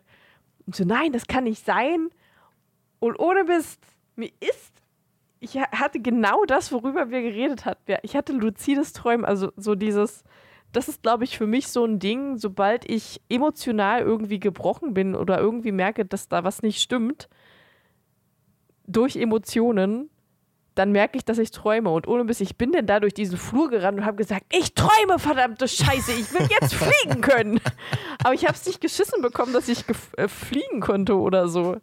und so, nein, das kann nicht sein. Und ohne Mist, mir ist, ich ha- hatte genau das, worüber wir geredet hatten. Ich hatte luzides Träumen, also so dieses, das ist, glaube ich, für mich so ein Ding, sobald ich emotional irgendwie gebrochen bin oder irgendwie merke, dass da was nicht stimmt, durch Emotionen, dann merke ich, dass ich träume. Und ohne Mist, ich bin dann da durch diesen Flur gerannt und habe gesagt, ich träume, verdammte Scheiße, ich will jetzt fliegen können. Aber ich habe es nicht geschissen bekommen, dass ich äh, fliegen konnte oder so.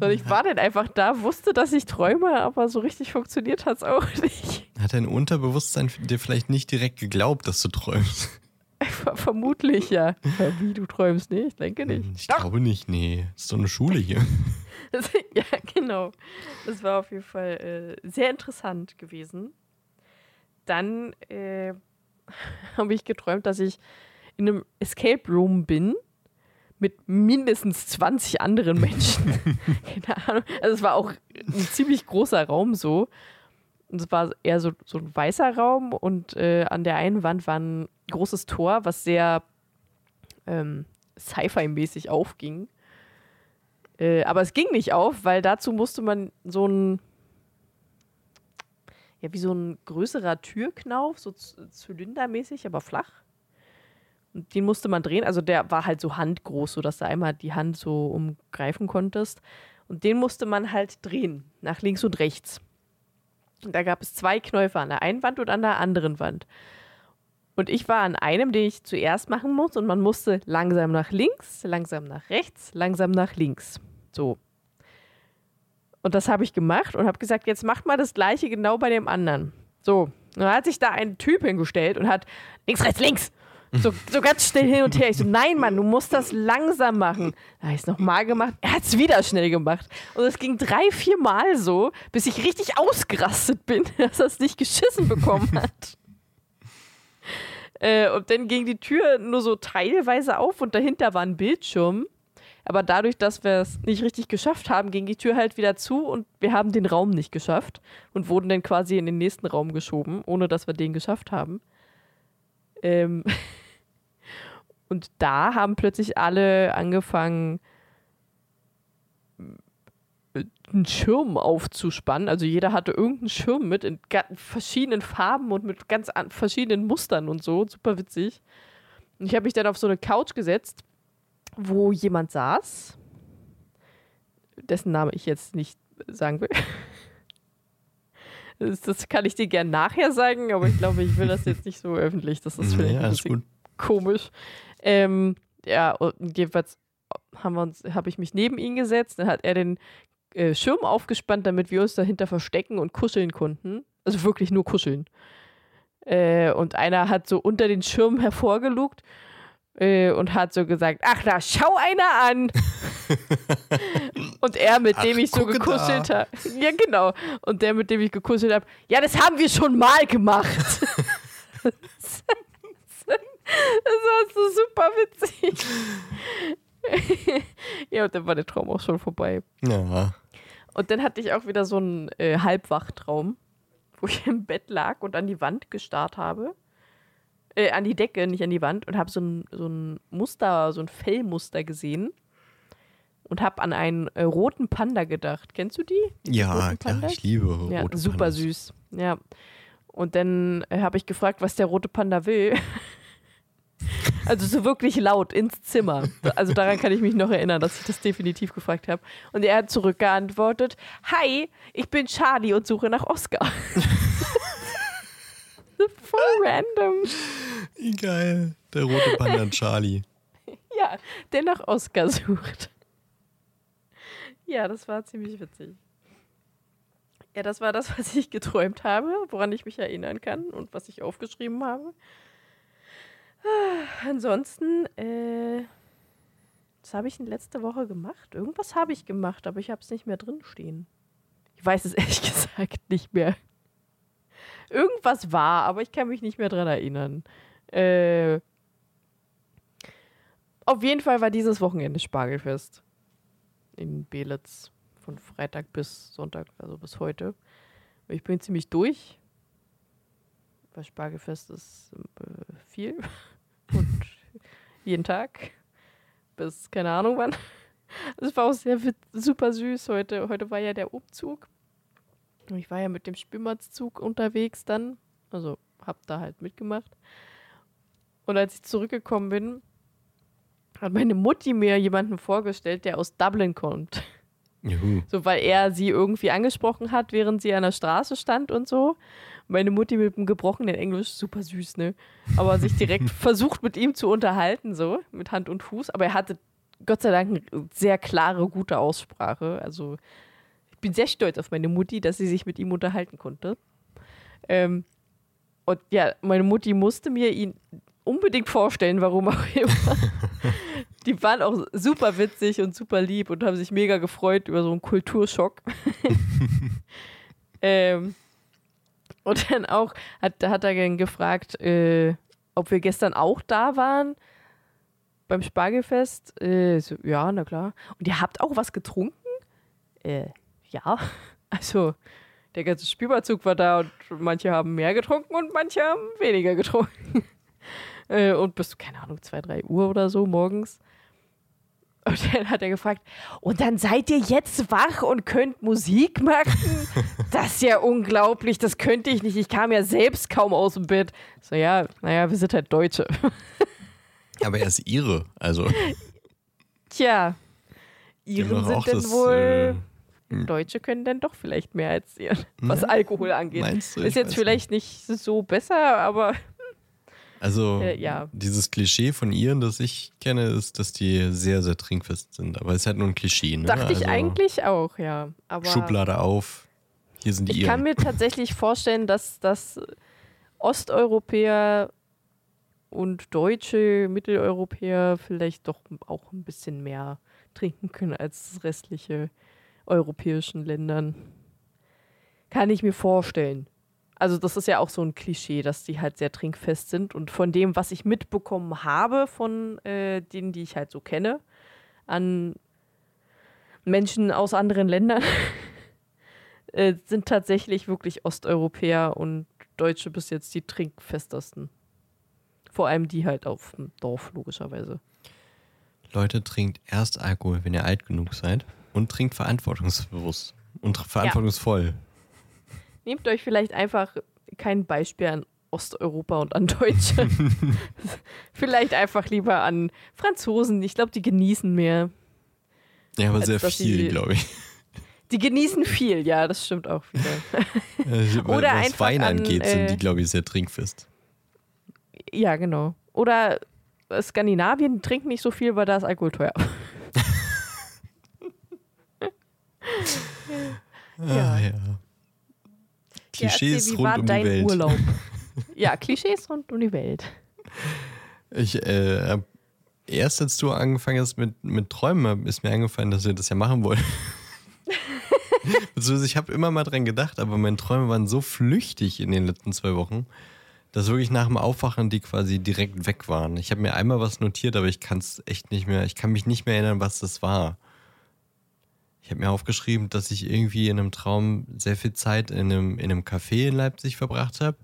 Sondern ich war dann einfach da, wusste, dass ich träume, aber so richtig funktioniert hat es auch nicht. Hat dein Unterbewusstsein dir vielleicht nicht direkt geglaubt, dass du träumst? Ver- Vermutlich ja. Wie du träumst, nee, ich denke nicht. Ich glaube nicht, nee. Ist doch eine Schule hier. ja, genau. Das war auf jeden Fall äh, sehr interessant gewesen. Dann äh, habe ich geträumt, dass ich in einem Escape Room bin mit mindestens 20 anderen Menschen. Keine Ahnung. Also es war auch ein ziemlich großer Raum so. Und es war eher so, so ein weißer Raum und äh, an der einen Wand war ein großes Tor, was sehr ähm, Sci-Fi-mäßig aufging. Äh, aber es ging nicht auf, weil dazu musste man so ein, ja, wie so ein größerer Türknauf, so zylindermäßig, aber flach. Und den musste man drehen. Also der war halt so handgroß, sodass du einmal die Hand so umgreifen konntest. Und den musste man halt drehen, nach links und rechts. Und da gab es zwei Knäufe an der einen Wand und an der anderen Wand. Und ich war an einem, den ich zuerst machen muss. Und man musste langsam nach links, langsam nach rechts, langsam nach links. So. Und das habe ich gemacht und habe gesagt, jetzt macht mal das gleiche genau bei dem anderen. So. Und dann hat sich da ein Typ hingestellt und hat links, rechts, links. So, so ganz schnell hin und her. Ich so, nein, Mann, du musst das langsam machen. Da habe ich es nochmal gemacht. Er hat es wieder schnell gemacht. Und es ging drei, vier Mal so, bis ich richtig ausgerastet bin, dass er es nicht geschissen bekommen hat. Äh, und dann ging die Tür nur so teilweise auf und dahinter war ein Bildschirm. Aber dadurch, dass wir es nicht richtig geschafft haben, ging die Tür halt wieder zu und wir haben den Raum nicht geschafft und wurden dann quasi in den nächsten Raum geschoben, ohne dass wir den geschafft haben. Ähm und da haben plötzlich alle angefangen, einen Schirm aufzuspannen. Also jeder hatte irgendeinen Schirm mit in verschiedenen Farben und mit ganz verschiedenen Mustern und so. Super witzig. Und ich habe mich dann auf so eine Couch gesetzt, wo jemand saß, dessen Name ich jetzt nicht sagen will. Das, das kann ich dir gern nachher sagen, aber ich glaube, ich will das jetzt nicht so öffentlich. Das ist vielleicht nee, ein bisschen komisch. Ähm, ja, und jedenfalls habe hab ich mich neben ihn gesetzt, dann hat er den äh, Schirm aufgespannt, damit wir uns dahinter verstecken und kuscheln konnten. Also wirklich nur kuscheln. Äh, und einer hat so unter den Schirm hervorgelugt äh, und hat so gesagt, ach da, schau einer an. und er, mit ach, dem ich so gekuschelt habe. Ja, genau. Und der, mit dem ich gekuschelt habe, ja, das haben wir schon mal gemacht. das war so super witzig. ja, und dann war der Traum auch schon vorbei. Ja. Und dann hatte ich auch wieder so einen äh, Halbwachtraum, wo ich im Bett lag und an die Wand gestarrt habe. Äh, an die Decke, nicht an die Wand, und habe so ein, so ein Muster, so ein Fellmuster gesehen. Und habe an einen äh, roten Panda gedacht. Kennst du die? die ja, klar, ich liebe rote ja, Super Pandas. süß. Ja. Und dann äh, habe ich gefragt, was der rote Panda will. Also so wirklich laut ins Zimmer. Also daran kann ich mich noch erinnern, dass ich das definitiv gefragt habe. Und er hat zurückgeantwortet: Hi, ich bin Charlie und suche nach Oscar. Voll random. Geil. Der rote Panda Charlie. Ja, der nach Oscar sucht. Ja, das war ziemlich witzig. Ja, das war das, was ich geträumt habe, woran ich mich erinnern kann und was ich aufgeschrieben habe. Ansonsten, äh, was habe ich denn letzte Woche gemacht? Irgendwas habe ich gemacht, aber ich habe es nicht mehr drin stehen. Ich weiß es ehrlich gesagt nicht mehr. Irgendwas war, aber ich kann mich nicht mehr dran erinnern. Äh, auf jeden Fall war dieses Wochenende Spargelfest. In Belitz. Von Freitag bis Sonntag, also bis heute. Ich bin ziemlich durch. Weil Spargelfest ist äh, viel. Und jeden Tag. Bis keine Ahnung wann. Es war auch sehr super süß heute. Heute war ja der Umzug. Ich war ja mit dem Spimmerszug unterwegs dann. Also hab da halt mitgemacht. Und als ich zurückgekommen bin, hat meine Mutti mir jemanden vorgestellt, der aus Dublin kommt. Juhu. So, weil er sie irgendwie angesprochen hat, während sie an der Straße stand und so. Meine Mutti mit dem gebrochenen Englisch, super süß, ne? Aber sich direkt versucht, mit ihm zu unterhalten, so, mit Hand und Fuß. Aber er hatte Gott sei Dank eine sehr klare, gute Aussprache. Also, ich bin sehr stolz auf meine Mutti, dass sie sich mit ihm unterhalten konnte. Ähm, und ja, meine Mutti musste mir ihn unbedingt vorstellen, warum auch immer. die waren auch super witzig und super lieb und haben sich mega gefreut über so einen Kulturschock. ähm, und dann auch hat, hat er dann gefragt, äh, ob wir gestern auch da waren beim Spargelfest. Äh, so, ja, na klar. Und ihr habt auch was getrunken? Äh, ja. Also, der ganze Spielbazug war da und manche haben mehr getrunken und manche haben weniger getrunken. äh, und bis, keine Ahnung, zwei, drei Uhr oder so morgens. Und dann hat er gefragt, und dann seid ihr jetzt wach und könnt Musik machen? Das ist ja unglaublich, das könnte ich nicht. Ich kam ja selbst kaum aus dem Bett. So, ja, naja, wir sind halt Deutsche. Aber er ist Ihre, also. Tja, Iren sind denn wohl. Äh, hm. Deutsche können dann doch vielleicht mehr als ihr, was Alkohol angeht. Meinst du? Ist jetzt vielleicht nicht so besser, aber also äh, ja. dieses Klischee von ihren, das ich kenne, ist, dass die sehr, sehr trinkfest sind. Aber es ist halt nur ein Klischee. Ne? Dachte also, ich eigentlich auch, ja. Aber Schublade auf. Hier sind die Ich ihren. kann mir tatsächlich vorstellen, dass, dass Osteuropäer und deutsche Mitteleuropäer vielleicht doch auch ein bisschen mehr trinken können als restliche europäischen Ländern. Kann ich mir vorstellen. Also das ist ja auch so ein Klischee, dass die halt sehr trinkfest sind. Und von dem, was ich mitbekommen habe, von äh, denen, die ich halt so kenne, an Menschen aus anderen Ländern, äh, sind tatsächlich wirklich Osteuropäer und Deutsche bis jetzt die trinkfestesten. Vor allem die halt auf dem Dorf, logischerweise. Leute, trinkt erst Alkohol, wenn ihr alt genug seid. Und trinkt verantwortungsbewusst und verantwortungsvoll. Ja. Nehmt euch vielleicht einfach kein Beispiel an Osteuropa und an Deutsche. vielleicht einfach lieber an Franzosen. Ich glaube, die genießen mehr. Ja, aber sehr viel, glaube ich. Die genießen viel, ja, das stimmt auch wieder. Oder was einfach Wein angeht, an, äh, sind die, glaube ich, sehr trinkfest. Ja, genau. Oder Skandinavien trinkt nicht so viel, weil da ist Alkohol teuer. ja. Ah, ja. Klischees ja, erzähl, rund um die Welt. Urlaub? ja, Klischees rund um die Welt. Ich, äh, erst als du angefangen hast mit, mit Träumen, ist mir eingefallen, dass wir das ja machen wollen. also ich habe immer mal dran gedacht, aber meine Träume waren so flüchtig in den letzten zwei Wochen, dass wirklich nach dem Aufwachen die quasi direkt weg waren. Ich habe mir einmal was notiert, aber ich kann es echt nicht mehr, ich kann mich nicht mehr erinnern, was das war. Ich habe mir aufgeschrieben, dass ich irgendwie in einem Traum sehr viel Zeit in einem, in einem Café in Leipzig verbracht habe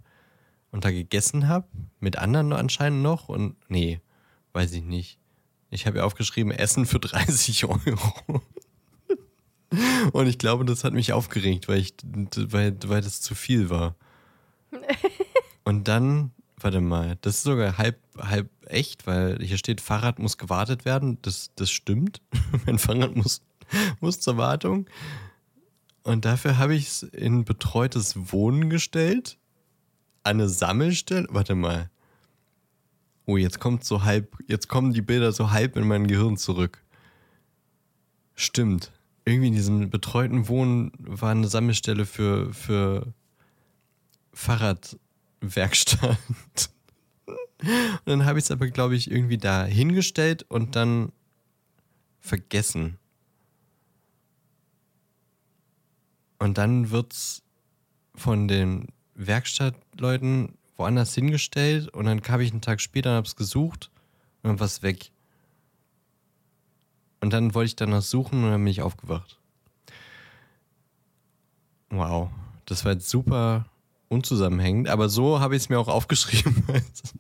und da gegessen habe, mit anderen anscheinend noch und nee, weiß ich nicht. Ich habe ja aufgeschrieben, Essen für 30 Euro. Und ich glaube, das hat mich aufgeregt, weil, ich, weil, weil das zu viel war. Und dann, warte mal, das ist sogar halb, halb echt, weil hier steht, Fahrrad muss gewartet werden. Das, das stimmt. mein Fahrrad muss, muss zur Wartung. Und dafür habe ich es in betreutes Wohnen gestellt. Eine Sammelstelle. Warte mal. Oh, jetzt kommt so halb, jetzt kommen die Bilder so halb in mein Gehirn zurück. Stimmt irgendwie in diesem betreuten Wohnen war eine Sammelstelle für, für Fahrradwerkstatt. Und dann habe ich es aber, glaube ich, irgendwie da hingestellt und dann vergessen. Und dann wird es von den Werkstattleuten woanders hingestellt und dann kam ich einen Tag später und habe es gesucht und dann war es weg. Und dann wollte ich danach suchen und dann bin ich aufgewacht. Wow, das war jetzt super unzusammenhängend, aber so habe ich es mir auch aufgeschrieben.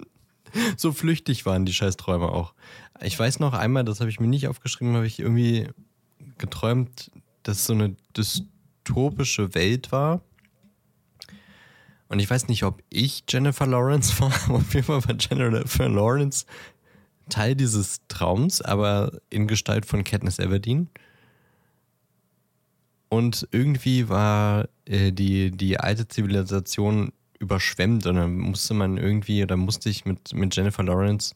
so flüchtig waren die Scheißträume auch. Ich weiß noch einmal, das habe ich mir nicht aufgeschrieben, habe ich irgendwie geträumt, dass so eine dystopische Welt war. Und ich weiß nicht, ob ich Jennifer Lawrence war, auf jeden Fall war Jennifer Lawrence Teil dieses Traums, aber in Gestalt von Katniss Everdeen. Und irgendwie war äh, die, die alte Zivilisation überschwemmt und dann musste man irgendwie, oder musste ich mit, mit Jennifer Lawrence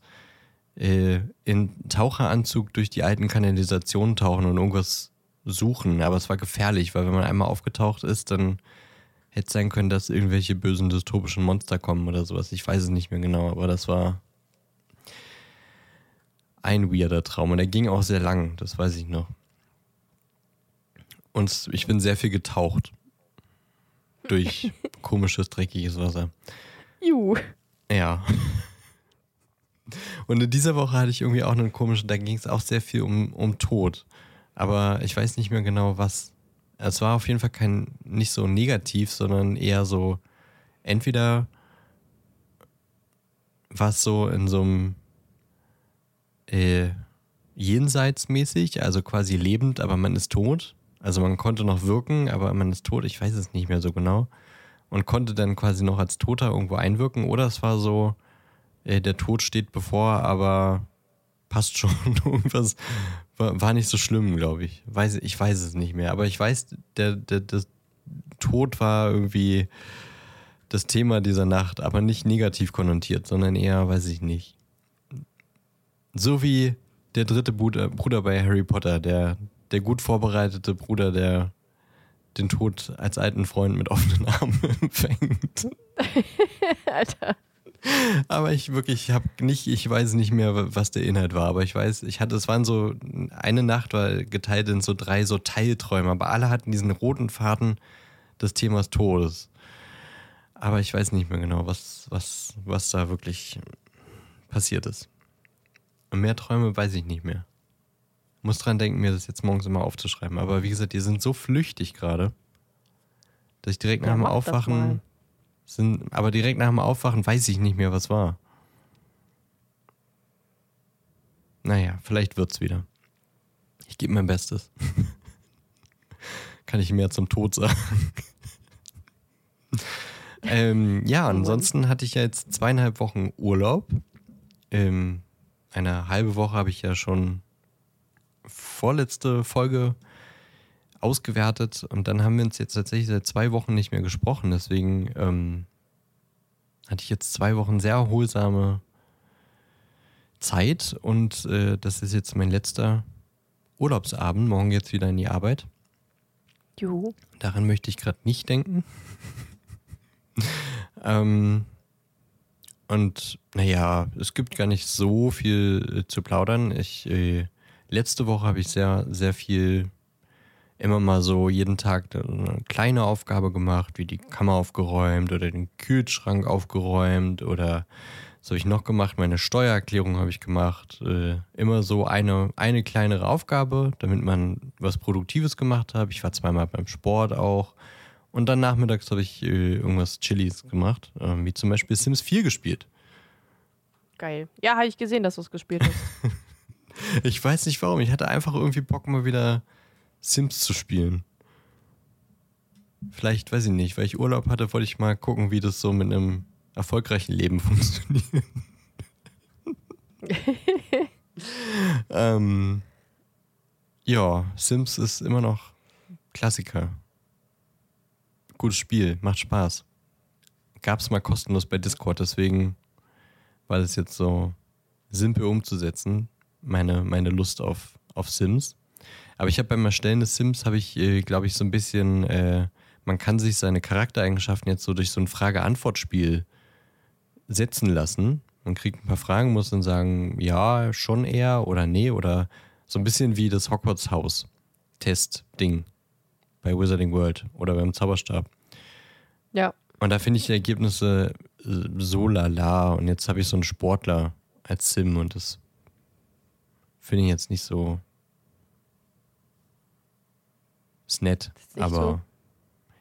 äh, in Taucheranzug durch die alten Kanalisationen tauchen und irgendwas suchen. Aber es war gefährlich, weil wenn man einmal aufgetaucht ist, dann hätte es sein können, dass irgendwelche bösen dystopischen Monster kommen oder sowas. Ich weiß es nicht mehr genau, aber das war ein weirder Traum und er ging auch sehr lang, das weiß ich noch. Und ich bin sehr viel getaucht. Durch komisches, dreckiges Wasser. Juh. Ja. Und in dieser Woche hatte ich irgendwie auch einen komischen, da ging es auch sehr viel um, um Tod. Aber ich weiß nicht mehr genau was. Es war auf jeden Fall kein, nicht so negativ, sondern eher so, entweder was so in so einem äh, jenseitsmäßig, also quasi lebend, aber man ist tot. Also man konnte noch wirken, aber man ist tot, ich weiß es nicht mehr so genau. Und konnte dann quasi noch als Toter irgendwo einwirken. Oder es war so, äh, der Tod steht bevor, aber passt schon. Irgendwas war, nicht so schlimm, glaube ich. Weiß, ich weiß es nicht mehr. Aber ich weiß, der, der, der Tod war irgendwie das Thema dieser Nacht, aber nicht negativ konnotiert, sondern eher, weiß ich nicht, so wie der dritte Bruder, Bruder bei Harry Potter, der, der gut vorbereitete Bruder, der den Tod als alten Freund mit offenen Armen empfängt. Alter. Aber ich wirklich habe nicht, ich weiß nicht mehr, was der Inhalt war, aber ich weiß, ich hatte, es waren so, eine Nacht war geteilt in so drei so Teilträume, aber alle hatten diesen roten Faden des Themas Todes. Aber ich weiß nicht mehr genau, was, was, was da wirklich passiert ist. Und mehr Träume weiß ich nicht mehr. Muss dran denken, mir das jetzt morgens immer aufzuschreiben. Aber wie gesagt, die sind so flüchtig gerade, dass ich direkt Ja, nach dem. Aufwachen sind, aber direkt nach dem Aufwachen weiß ich nicht mehr, was war. Naja, vielleicht wird's wieder. Ich gebe mein Bestes. Kann ich mehr zum Tod sagen. ähm, ja, ansonsten hatte ich ja jetzt zweieinhalb Wochen Urlaub. Ähm, eine halbe Woche habe ich ja schon vorletzte Folge ausgewertet und dann haben wir uns jetzt tatsächlich seit zwei Wochen nicht mehr gesprochen. Deswegen ähm, hatte ich jetzt zwei Wochen sehr erholsame Zeit und äh, das ist jetzt mein letzter Urlaubsabend. Morgen geht's wieder in die Arbeit. Juhu. Daran möchte ich gerade nicht denken. ähm, und naja, es gibt gar nicht so viel äh, zu plaudern. Ich, äh, letzte Woche habe ich sehr, sehr viel immer mal so jeden Tag eine kleine Aufgabe gemacht, wie die Kammer aufgeräumt oder den Kühlschrank aufgeräumt oder was habe ich noch gemacht? Meine Steuererklärung habe ich gemacht. Äh, immer so eine, eine kleinere Aufgabe, damit man was Produktives gemacht hat. Ich war zweimal beim Sport auch. Und dann nachmittags habe ich äh, irgendwas Chillies gemacht, äh, wie zum Beispiel Sims 4 gespielt. Geil. Ja, habe ich gesehen, dass du es gespielt hast. Ich weiß nicht warum. Ich hatte einfach irgendwie Bock, mal wieder Sims zu spielen. Vielleicht, weiß ich nicht, weil ich Urlaub hatte, wollte ich mal gucken, wie das so mit einem erfolgreichen Leben funktioniert. ähm, ja, Sims ist immer noch Klassiker. Gutes Spiel, macht Spaß. Gab's mal kostenlos bei Discord, deswegen war das jetzt so simpel umzusetzen, meine, meine Lust auf, auf Sims. Aber ich habe beim Erstellen des Sims, habe ich, äh, glaube ich, so ein bisschen, äh, man kann sich seine Charaktereigenschaften jetzt so durch so ein Frage-Antwort-Spiel setzen lassen. Man kriegt ein paar Fragen, muss dann sagen, ja, schon eher oder nee oder so ein bisschen wie das Hogwarts Haus Test-Ding bei Wizarding World oder beim Zauberstab. ja. Und da finde ich die Ergebnisse äh, so lala. Und jetzt habe ich so einen Sportler als Sim und das finde ich jetzt nicht so. Ist nett, Ist aber so?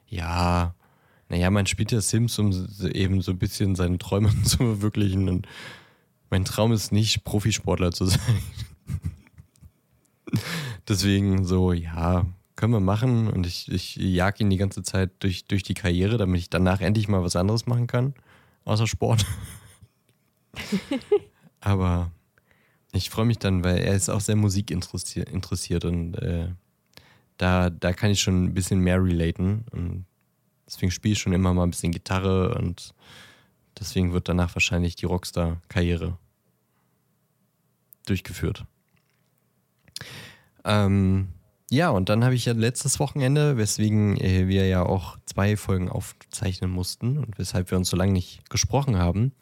ja, naja, man spielt ja Sims, um eben so ein bisschen seine Träume zu verwirklichen. Und mein Traum ist nicht, Profisportler zu sein. Deswegen so, ja, können wir machen. Und ich, ich jag ihn die ganze Zeit durch, durch die Karriere, damit ich danach endlich mal was anderes machen kann, außer Sport. Aber ich freue mich dann, weil er ist auch sehr musikinteressiert interessiert und äh, da, da kann ich schon ein bisschen mehr relaten. Und deswegen spiele ich schon immer mal ein bisschen Gitarre und deswegen wird danach wahrscheinlich die Rockstar-Karriere durchgeführt. Ähm, ja, und dann habe ich ja letztes Wochenende, weswegen äh, wir ja auch zwei Folgen aufzeichnen mussten und weshalb wir uns so lange nicht gesprochen haben,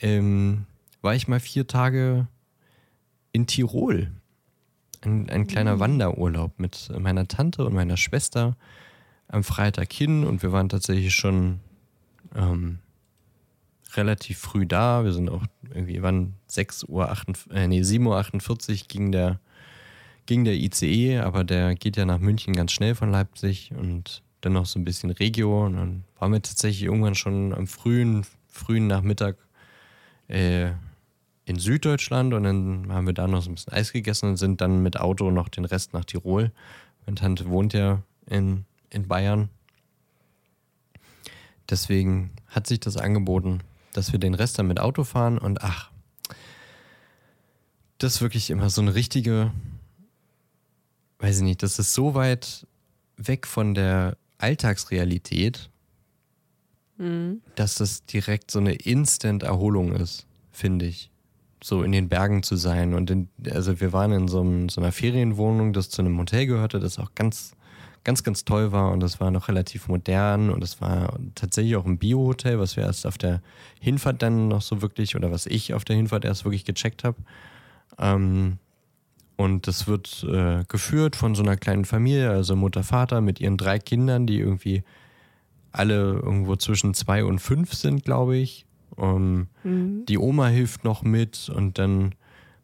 ähm, war ich mal vier Tage in Tirol. Ein, ein kleiner Wanderurlaub mit meiner Tante und meiner Schwester am Freitag hin. Und wir waren tatsächlich schon ähm, relativ früh da. Wir sind auch irgendwie, wann 6 Uhr, 48, äh, nee, 7.48 Uhr ging der, ging der ICE, aber der geht ja nach München ganz schnell von Leipzig und dann noch so ein bisschen Regio. Und dann waren wir tatsächlich irgendwann schon am frühen, frühen Nachmittag äh, in Süddeutschland und dann haben wir da noch so ein bisschen Eis gegessen und sind dann mit Auto noch den Rest nach Tirol. Meine Tante wohnt ja in, in Bayern. Deswegen hat sich das angeboten, dass wir den Rest dann mit Auto fahren und ach, das ist wirklich immer so eine richtige, weiß ich nicht, das ist so weit weg von der Alltagsrealität, Mhm. dass das direkt so eine Instant-Erholung ist, finde ich. So in den Bergen zu sein. Und in, also wir waren in so, einem, so einer Ferienwohnung, das zu einem Hotel gehörte, das auch ganz, ganz, ganz toll war und das war noch relativ modern und es war tatsächlich auch ein Bio-Hotel, was wir erst auf der Hinfahrt dann noch so wirklich oder was ich auf der Hinfahrt erst wirklich gecheckt habe. Ähm, und das wird äh, geführt von so einer kleinen Familie, also Mutter, Vater mit ihren drei Kindern, die irgendwie alle irgendwo zwischen zwei und fünf sind, glaube ich. Um, mhm. Die Oma hilft noch mit und dann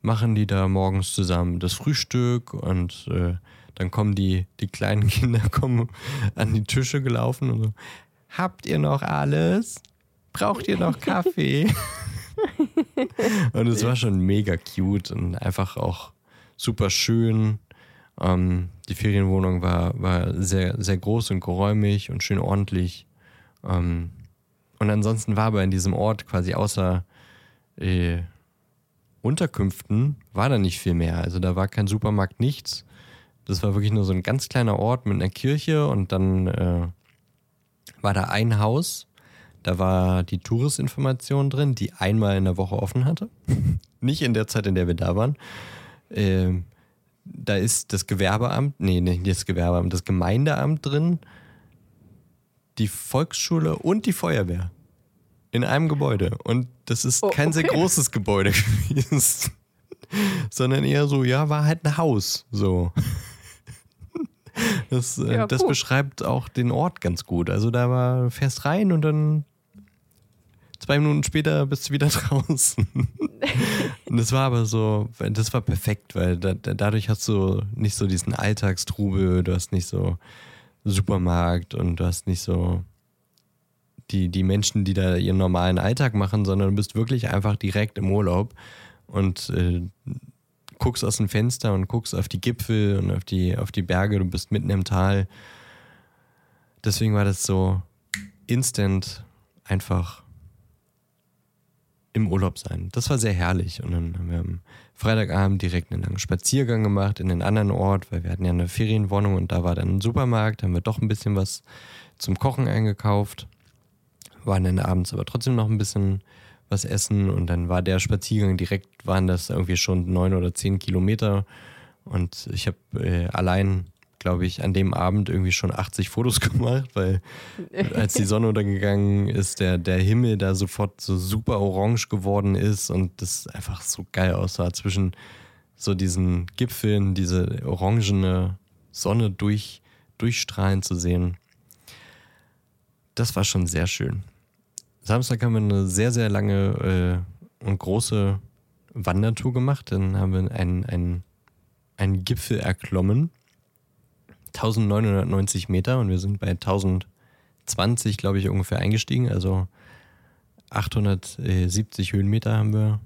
machen die da morgens zusammen das Frühstück und äh, dann kommen die, die kleinen Kinder kommen an die Tische gelaufen und so, habt ihr noch alles? Braucht ihr noch Kaffee? und es war schon mega cute und einfach auch super schön. Ähm, die Ferienwohnung war, war sehr, sehr groß und geräumig und schön ordentlich. Ähm, und ansonsten war aber in diesem Ort quasi außer äh, Unterkünften war da nicht viel mehr. Also da war kein Supermarkt, nichts. Das war wirklich nur so ein ganz kleiner Ort mit einer Kirche und dann äh, war da ein Haus. Da war die Touristinformation drin, die einmal in der Woche offen hatte. nicht in der Zeit, in der wir da waren. Äh, da ist das Gewerbeamt, nee, nicht das Gewerbeamt, das Gemeindeamt drin, die Volksschule und die Feuerwehr. In einem Gebäude. Und das ist oh, kein okay. sehr großes Gebäude gewesen. Sondern eher so, ja, war halt ein Haus. So. Das, äh, ja, das beschreibt auch den Ort ganz gut. Also da war fährst rein und dann zwei Minuten später bist du wieder draußen. und das war aber so, das war perfekt, weil da, dadurch hast du nicht so diesen Alltagstrubel, du hast nicht so Supermarkt und du hast nicht so die, die Menschen, die da ihren normalen Alltag machen, sondern du bist wirklich einfach direkt im Urlaub und äh, guckst aus dem Fenster und guckst auf die Gipfel und auf die, auf die Berge, du bist mitten im Tal. Deswegen war das so instant einfach im Urlaub sein. Das war sehr herrlich. Und dann haben wir Freitagabend direkt einen langen Spaziergang gemacht in den anderen Ort, weil wir hatten ja eine Ferienwohnung und da war dann ein Supermarkt, haben wir doch ein bisschen was zum Kochen eingekauft. Waren dann abends aber trotzdem noch ein bisschen was essen und dann war der Spaziergang direkt, waren das irgendwie schon neun oder zehn Kilometer und ich habe äh, allein glaube ich, an dem Abend irgendwie schon 80 Fotos gemacht, weil als die Sonne untergegangen ist, der, der Himmel da sofort so super orange geworden ist und das einfach so geil aussah zwischen so diesen Gipfeln, diese orangene Sonne durch, durchstrahlen zu sehen. Das war schon sehr schön. Samstag haben wir eine sehr, sehr lange äh, und große Wandertour gemacht. Dann haben wir einen, einen, einen Gipfel erklommen 1990 Meter und wir sind bei 1020, glaube ich, ungefähr eingestiegen. Also 870 Höhenmeter haben wir.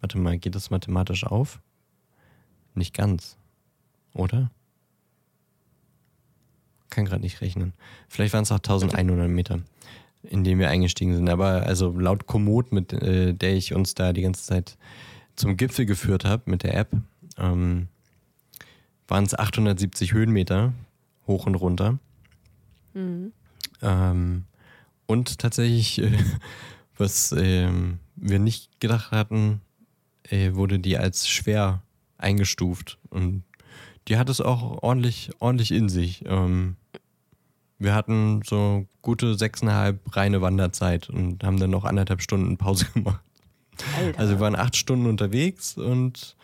Warte mal, geht das mathematisch auf? Nicht ganz, oder? Kann gerade nicht rechnen. Vielleicht waren es auch 1100 Meter, in denen wir eingestiegen sind. Aber also laut Komoot, mit äh, der ich uns da die ganze Zeit zum Gipfel geführt habe mit der App, ähm, waren es 870 Höhenmeter hoch und runter. Mhm. Ähm, und tatsächlich, äh, was äh, wir nicht gedacht hatten, äh, wurde die als schwer eingestuft. Und die hat es auch ordentlich, ordentlich in sich. Ähm, wir hatten so gute sechseinhalb reine Wanderzeit und haben dann noch anderthalb Stunden Pause gemacht. Alter. Also wir waren acht Stunden unterwegs und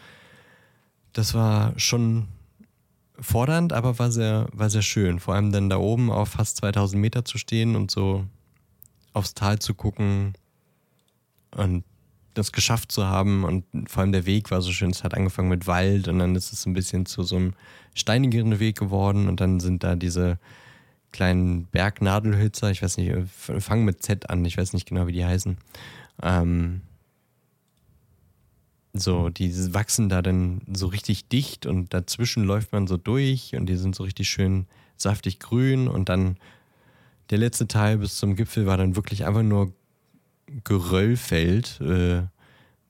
das war schon fordernd, aber war sehr, war sehr schön. Vor allem dann da oben auf fast 2000 Meter zu stehen und so aufs Tal zu gucken und das geschafft zu haben. Und vor allem der Weg war so schön. Es hat angefangen mit Wald und dann ist es ein bisschen zu so einem steinigeren Weg geworden und dann sind da diese kleinen Bergnadelhölzer, ich weiß nicht, fangen mit Z an, ich weiß nicht genau, wie die heißen. Ähm, so, die wachsen da dann so richtig dicht und dazwischen läuft man so durch und die sind so richtig schön saftig grün und dann der letzte Teil bis zum Gipfel war dann wirklich einfach nur Geröllfeld, äh,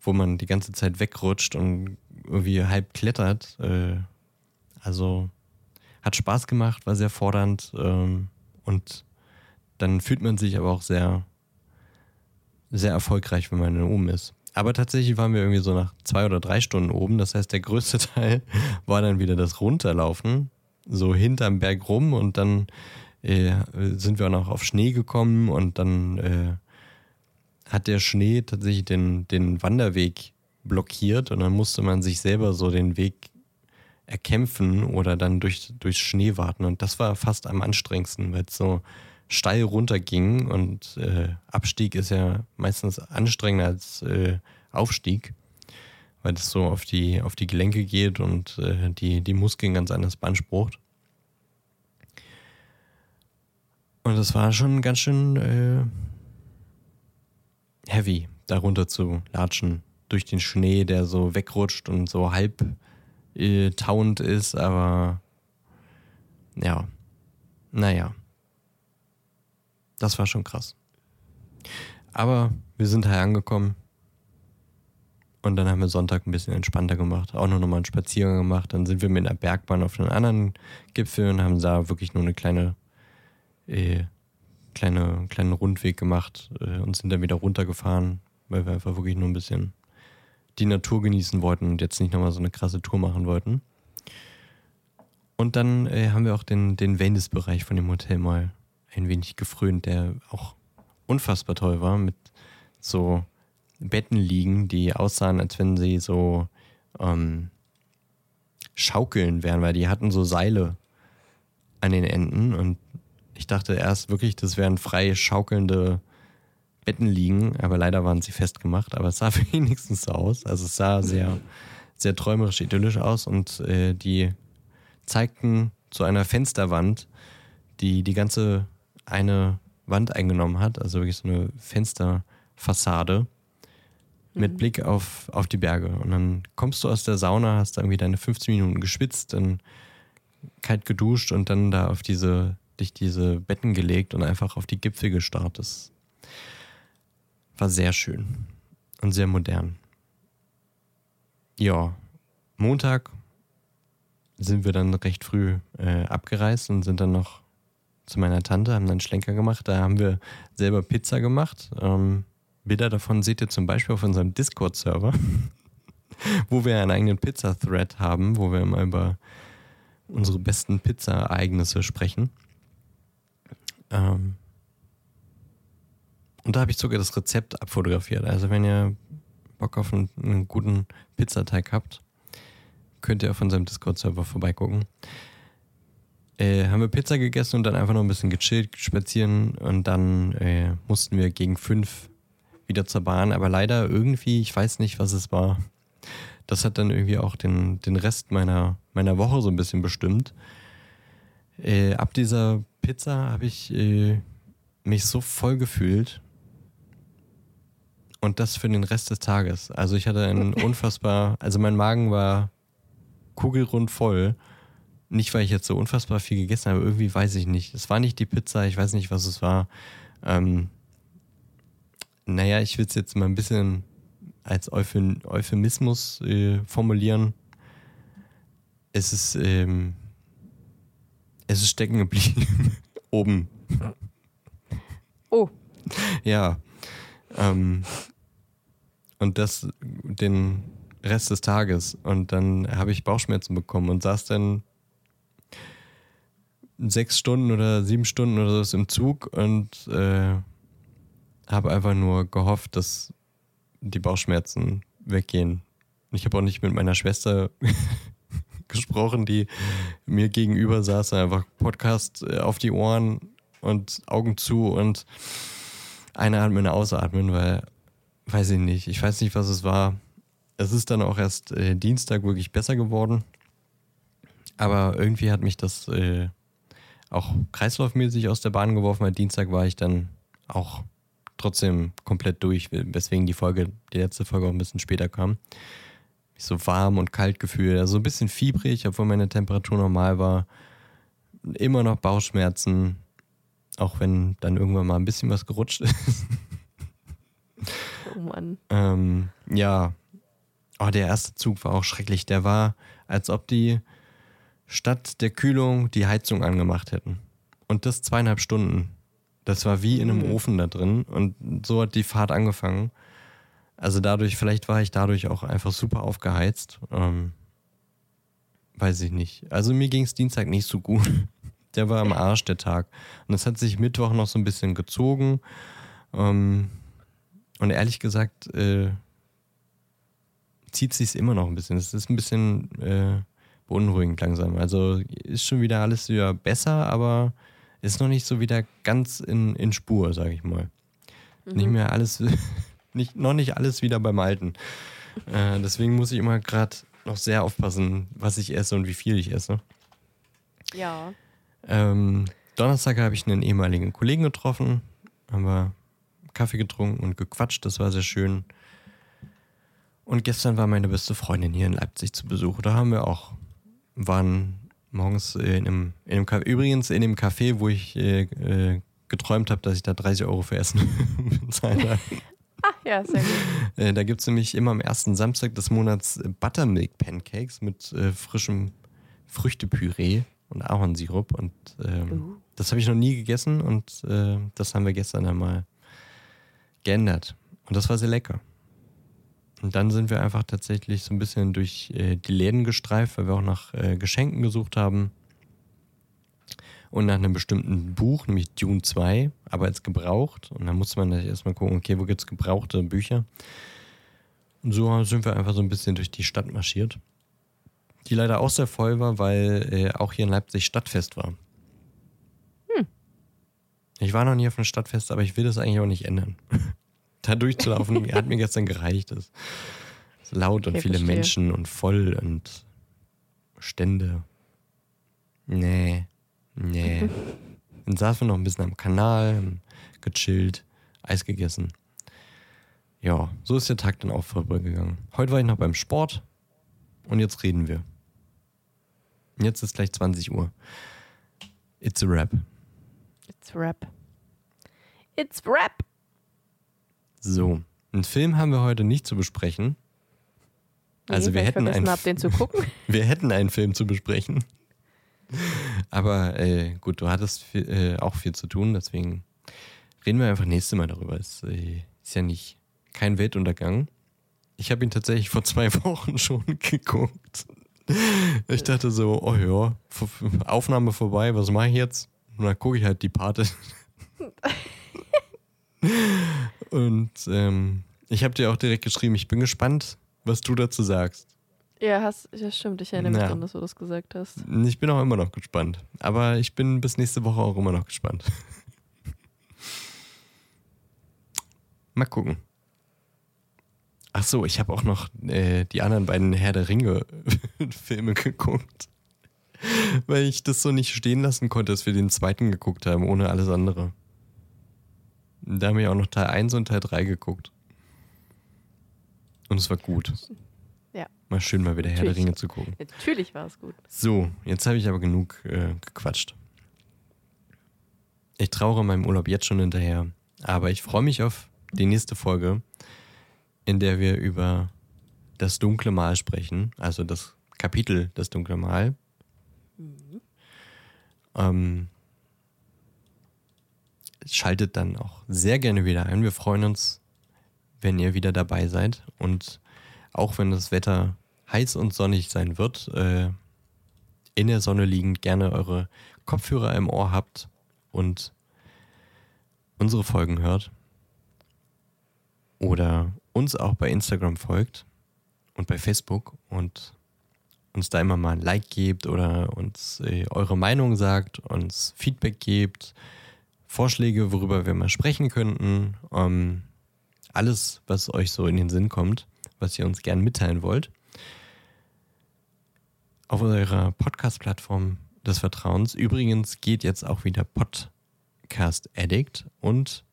wo man die ganze Zeit wegrutscht und irgendwie halb klettert. Äh, also hat Spaß gemacht, war sehr fordernd ähm, und dann fühlt man sich aber auch sehr, sehr erfolgreich, wenn man oben ist. Aber tatsächlich waren wir irgendwie so nach zwei oder drei Stunden oben. Das heißt, der größte Teil war dann wieder das Runterlaufen so hinterm Berg rum und dann äh, sind wir auch noch auf Schnee gekommen und dann äh, hat der Schnee tatsächlich den, den Wanderweg blockiert und dann musste man sich selber so den Weg erkämpfen oder dann durch, durch Schnee warten. Und das war fast am anstrengendsten, weil es so steil runterging und äh, Abstieg ist ja meistens anstrengender als äh, Aufstieg, weil es so auf die, auf die Gelenke geht und äh, die, die Muskeln ganz anders beansprucht. Und es war schon ganz schön äh, heavy, darunter zu latschen. Durch den Schnee, der so wegrutscht und so halb äh, tauend ist, aber ja, naja. Das war schon krass. Aber wir sind hier angekommen. Und dann haben wir Sonntag ein bisschen entspannter gemacht. Auch noch nochmal einen Spaziergang gemacht. Dann sind wir mit einer Bergbahn auf einen anderen Gipfel und haben da wirklich nur eine kleine äh, kleine, kleinen Rundweg gemacht äh, und sind dann wieder runtergefahren, weil wir einfach wirklich nur ein bisschen die Natur genießen wollten und jetzt nicht nochmal so eine krasse Tour machen wollten. Und dann äh, haben wir auch den, den Wellness-Bereich von dem Hotel mal ein wenig gefrönt, der auch unfassbar toll war, mit so Betten liegen, die aussahen, als wenn sie so ähm, schaukeln wären, weil die hatten so Seile an den Enden und ich dachte erst wirklich, das wären frei schaukelnde Betten liegen, aber leider waren sie festgemacht. Aber es sah wenigstens so aus. Also es sah sehr, sehr träumerisch, idyllisch aus und äh, die zeigten zu einer Fensterwand, die die ganze eine Wand eingenommen hat, also wirklich so eine Fensterfassade mit mhm. Blick auf, auf die Berge. Und dann kommst du aus der Sauna, hast da irgendwie deine 15 Minuten geschwitzt, dann kalt geduscht und dann da auf diese dich diese Betten gelegt und einfach auf die Gipfel gestarrt. Das war sehr schön und sehr modern. Ja, Montag sind wir dann recht früh äh, abgereist und sind dann noch zu meiner Tante, haben dann Schlenker gemacht. Da haben wir selber Pizza gemacht. Ähm, Bilder davon seht ihr zum Beispiel auf unserem Discord-Server, wo wir einen eigenen Pizza-Thread haben, wo wir immer über unsere besten Pizza-Ereignisse sprechen. Ähm und da habe ich sogar das Rezept abfotografiert. Also wenn ihr Bock auf einen, einen guten Pizzateig habt, könnt ihr auf unserem Discord-Server vorbeigucken. Äh, haben wir Pizza gegessen und dann einfach noch ein bisschen gechillt, spazieren und dann äh, mussten wir gegen fünf wieder zur Bahn. Aber leider irgendwie, ich weiß nicht, was es war. Das hat dann irgendwie auch den, den Rest meiner, meiner Woche so ein bisschen bestimmt. Äh, ab dieser Pizza habe ich äh, mich so voll gefühlt. Und das für den Rest des Tages. Also ich hatte einen unfassbar, also mein Magen war kugelrund voll. Nicht, weil ich jetzt so unfassbar viel gegessen habe, irgendwie weiß ich nicht. Es war nicht die Pizza, ich weiß nicht, was es war. Ähm, naja, ich will es jetzt mal ein bisschen als Euphemismus äh, formulieren. Es ist ähm, es ist stecken geblieben. Oben. Oh. Ja. Ähm, und das den Rest des Tages. Und dann habe ich Bauchschmerzen bekommen und saß dann sechs Stunden oder sieben Stunden oder so im Zug und äh, habe einfach nur gehofft, dass die Bauchschmerzen weggehen. Ich habe auch nicht mit meiner Schwester gesprochen, die mir gegenüber saß, einfach Podcast äh, auf die Ohren und Augen zu und einatmen, ausatmen, weil, weiß ich nicht, ich weiß nicht, was es war. Es ist dann auch erst äh, Dienstag wirklich besser geworden. Aber irgendwie hat mich das äh, auch kreislaufmäßig aus der Bahn geworfen, weil Dienstag war ich dann auch trotzdem komplett durch, weswegen die Folge, die letzte Folge auch ein bisschen später kam mich so warm und kalt gefühlt. Also ein bisschen fiebrig, obwohl meine Temperatur normal war. Immer noch Bauchschmerzen, auch wenn dann irgendwann mal ein bisschen was gerutscht ist. Oh Mann. ähm, ja. Oh, der erste Zug war auch schrecklich. Der war, als ob die statt der Kühlung die Heizung angemacht hätten. Und das zweieinhalb Stunden. Das war wie in einem mhm. Ofen da drin. Und so hat die Fahrt angefangen. Also dadurch, vielleicht war ich dadurch auch einfach super aufgeheizt. Ähm, weiß ich nicht. Also mir ging es Dienstag nicht so gut. Der war am Arsch, der Tag. Und das hat sich Mittwoch noch so ein bisschen gezogen. Ähm, und ehrlich gesagt, äh, zieht sich immer noch ein bisschen. Es ist ein bisschen äh, beunruhigend langsam. Also ist schon wieder alles wieder besser, aber ist noch nicht so wieder ganz in, in Spur, sage ich mal. Mhm. Nicht mehr alles, nicht, noch nicht alles wieder beim Alten. Äh, deswegen muss ich immer gerade noch sehr aufpassen, was ich esse und wie viel ich esse. Ja. Ähm, Donnerstag habe ich einen ehemaligen Kollegen getroffen, haben wir Kaffee getrunken und gequatscht, das war sehr schön. Und gestern war meine beste Freundin hier in Leipzig zu Besuch. Da haben wir auch, waren morgens in einem, in einem Café, übrigens in dem Café, wo ich äh, äh geträumt habe, dass ich da 30 Euro für Essen bezahle. ah, ja, sehr gut. Äh, da gibt es nämlich immer am ersten Samstag des Monats Buttermilk Pancakes mit äh, frischem Früchtepüree und Ahornsirup. Und ähm, uh. das habe ich noch nie gegessen und äh, das haben wir gestern einmal geändert. Und das war sehr lecker. Und dann sind wir einfach tatsächlich so ein bisschen durch äh, die Läden gestreift, weil wir auch nach äh, Geschenken gesucht haben. Und nach einem bestimmten Buch, nämlich Dune 2, aber als gebraucht. Und dann musste man erstmal gucken, okay, wo gibt es gebrauchte Bücher? Und so sind wir einfach so ein bisschen durch die Stadt marschiert die leider auch sehr voll war, weil äh, auch hier in Leipzig Stadtfest war. Hm. Ich war noch nie auf einem Stadtfest, aber ich will das eigentlich auch nicht ändern. da durchzulaufen hat mir gestern gereicht. Es ist laut und viele verstehe. Menschen und voll und Stände. Nee, nee. Dann saßen wir noch ein bisschen am Kanal, gechillt, Eis gegessen. Ja, so ist der Tag dann auch vorbeigegangen. Heute war ich noch beim Sport und jetzt reden wir. Jetzt ist gleich 20 Uhr. It's a rap. It's a rap. It's rap. So, einen Film haben wir heute nicht zu besprechen. Also nee, wir hätten einen, hab, den zu gucken. wir hätten einen Film zu besprechen. Aber äh, gut, du hattest viel, äh, auch viel zu tun, deswegen reden wir einfach nächstes Mal darüber. Es äh, ist ja nicht kein Weltuntergang. Ich habe ihn tatsächlich vor zwei Wochen schon geguckt. Ich dachte so, oh ja, Aufnahme vorbei, was mache ich jetzt? Und dann gucke ich halt die Pate. Und ähm, ich habe dir auch direkt geschrieben, ich bin gespannt, was du dazu sagst. Ja, hast, ja stimmt, ich erinnere mich daran, dass du das gesagt hast. Ich bin auch immer noch gespannt. Aber ich bin bis nächste Woche auch immer noch gespannt. Mal gucken. Ach so, ich habe auch noch äh, die anderen beiden Herr der Ringe-Filme geguckt. Weil ich das so nicht stehen lassen konnte, dass wir den zweiten geguckt haben, ohne alles andere. Da haben wir auch noch Teil 1 und Teil 3 geguckt. Und es war gut. Ja. Mal schön, mal wieder Herr der Ringe zu gucken. Natürlich war es gut. So, jetzt habe ich aber genug äh, gequatscht. Ich traure meinem Urlaub jetzt schon hinterher. Aber ich freue mich auf die nächste Folge in der wir über das dunkle Mal sprechen, also das Kapitel Das dunkle Mal. Mhm. Ähm, schaltet dann auch sehr gerne wieder ein. Wir freuen uns, wenn ihr wieder dabei seid und auch wenn das Wetter heiß und sonnig sein wird, äh, in der Sonne liegend gerne eure Kopfhörer im Ohr habt und unsere Folgen hört. Oder uns auch bei Instagram folgt und bei Facebook und uns da immer mal ein Like gebt oder uns äh, eure Meinung sagt, uns Feedback gebt, Vorschläge, worüber wir mal sprechen könnten. Ähm, alles, was euch so in den Sinn kommt, was ihr uns gern mitteilen wollt. Auf eurer Podcast-Plattform des Vertrauens. Übrigens geht jetzt auch wieder Podcast Addict und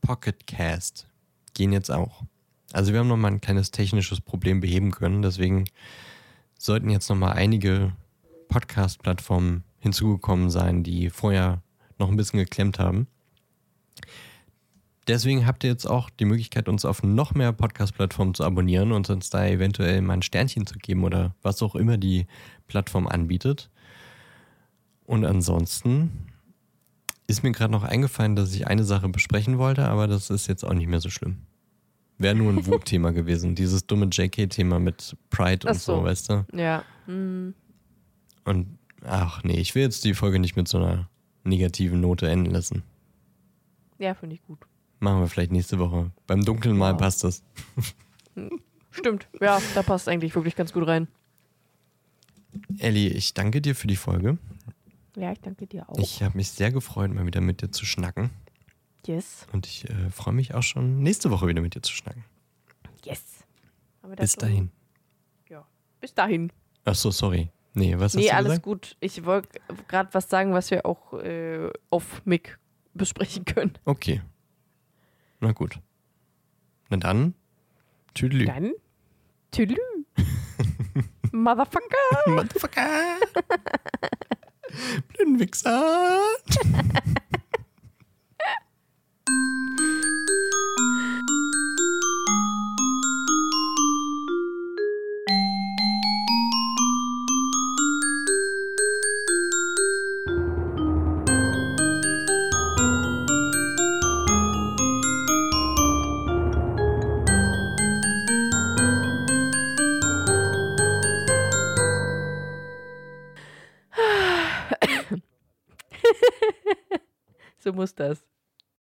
Pocketcast gehen jetzt auch. Also wir haben nochmal ein kleines technisches Problem beheben können. Deswegen sollten jetzt nochmal einige Podcast-Plattformen hinzugekommen sein, die vorher noch ein bisschen geklemmt haben. Deswegen habt ihr jetzt auch die Möglichkeit, uns auf noch mehr Podcast-Plattformen zu abonnieren und uns da eventuell mal ein Sternchen zu geben oder was auch immer die Plattform anbietet. Und ansonsten ist mir gerade noch eingefallen, dass ich eine Sache besprechen wollte, aber das ist jetzt auch nicht mehr so schlimm. Wäre nur ein Wut-Thema gewesen. Dieses dumme JK-Thema mit Pride und so. so. weißt du? Ja. Mhm. Und ach nee, ich will jetzt die Folge nicht mit so einer negativen Note enden lassen. Ja, finde ich gut. Machen wir vielleicht nächste Woche. Beim Dunkeln mal Ja. passt das. Stimmt, ja, da passt eigentlich wirklich ganz gut rein. Ellie, ich danke dir für die Folge. Ja, ich danke dir auch. Ich habe mich sehr gefreut, mal wieder mit dir zu schnacken. yes, Und ich äh, freue mich auch schon, nächste Woche wieder mit dir zu schnacken. yes. Bis dahin. Ja, bis dahin. Ach so, sorry. Nee, was hast Nee, du alles gesagt? gut. Ich wollte gerade was sagen, was wir auch äh, auf Mic besprechen können. Okay. Na gut. Na dann. Tüdelü. Dann, tüdelü. Motherfucker. Motherfucker. Blöden Wichser. So muss das.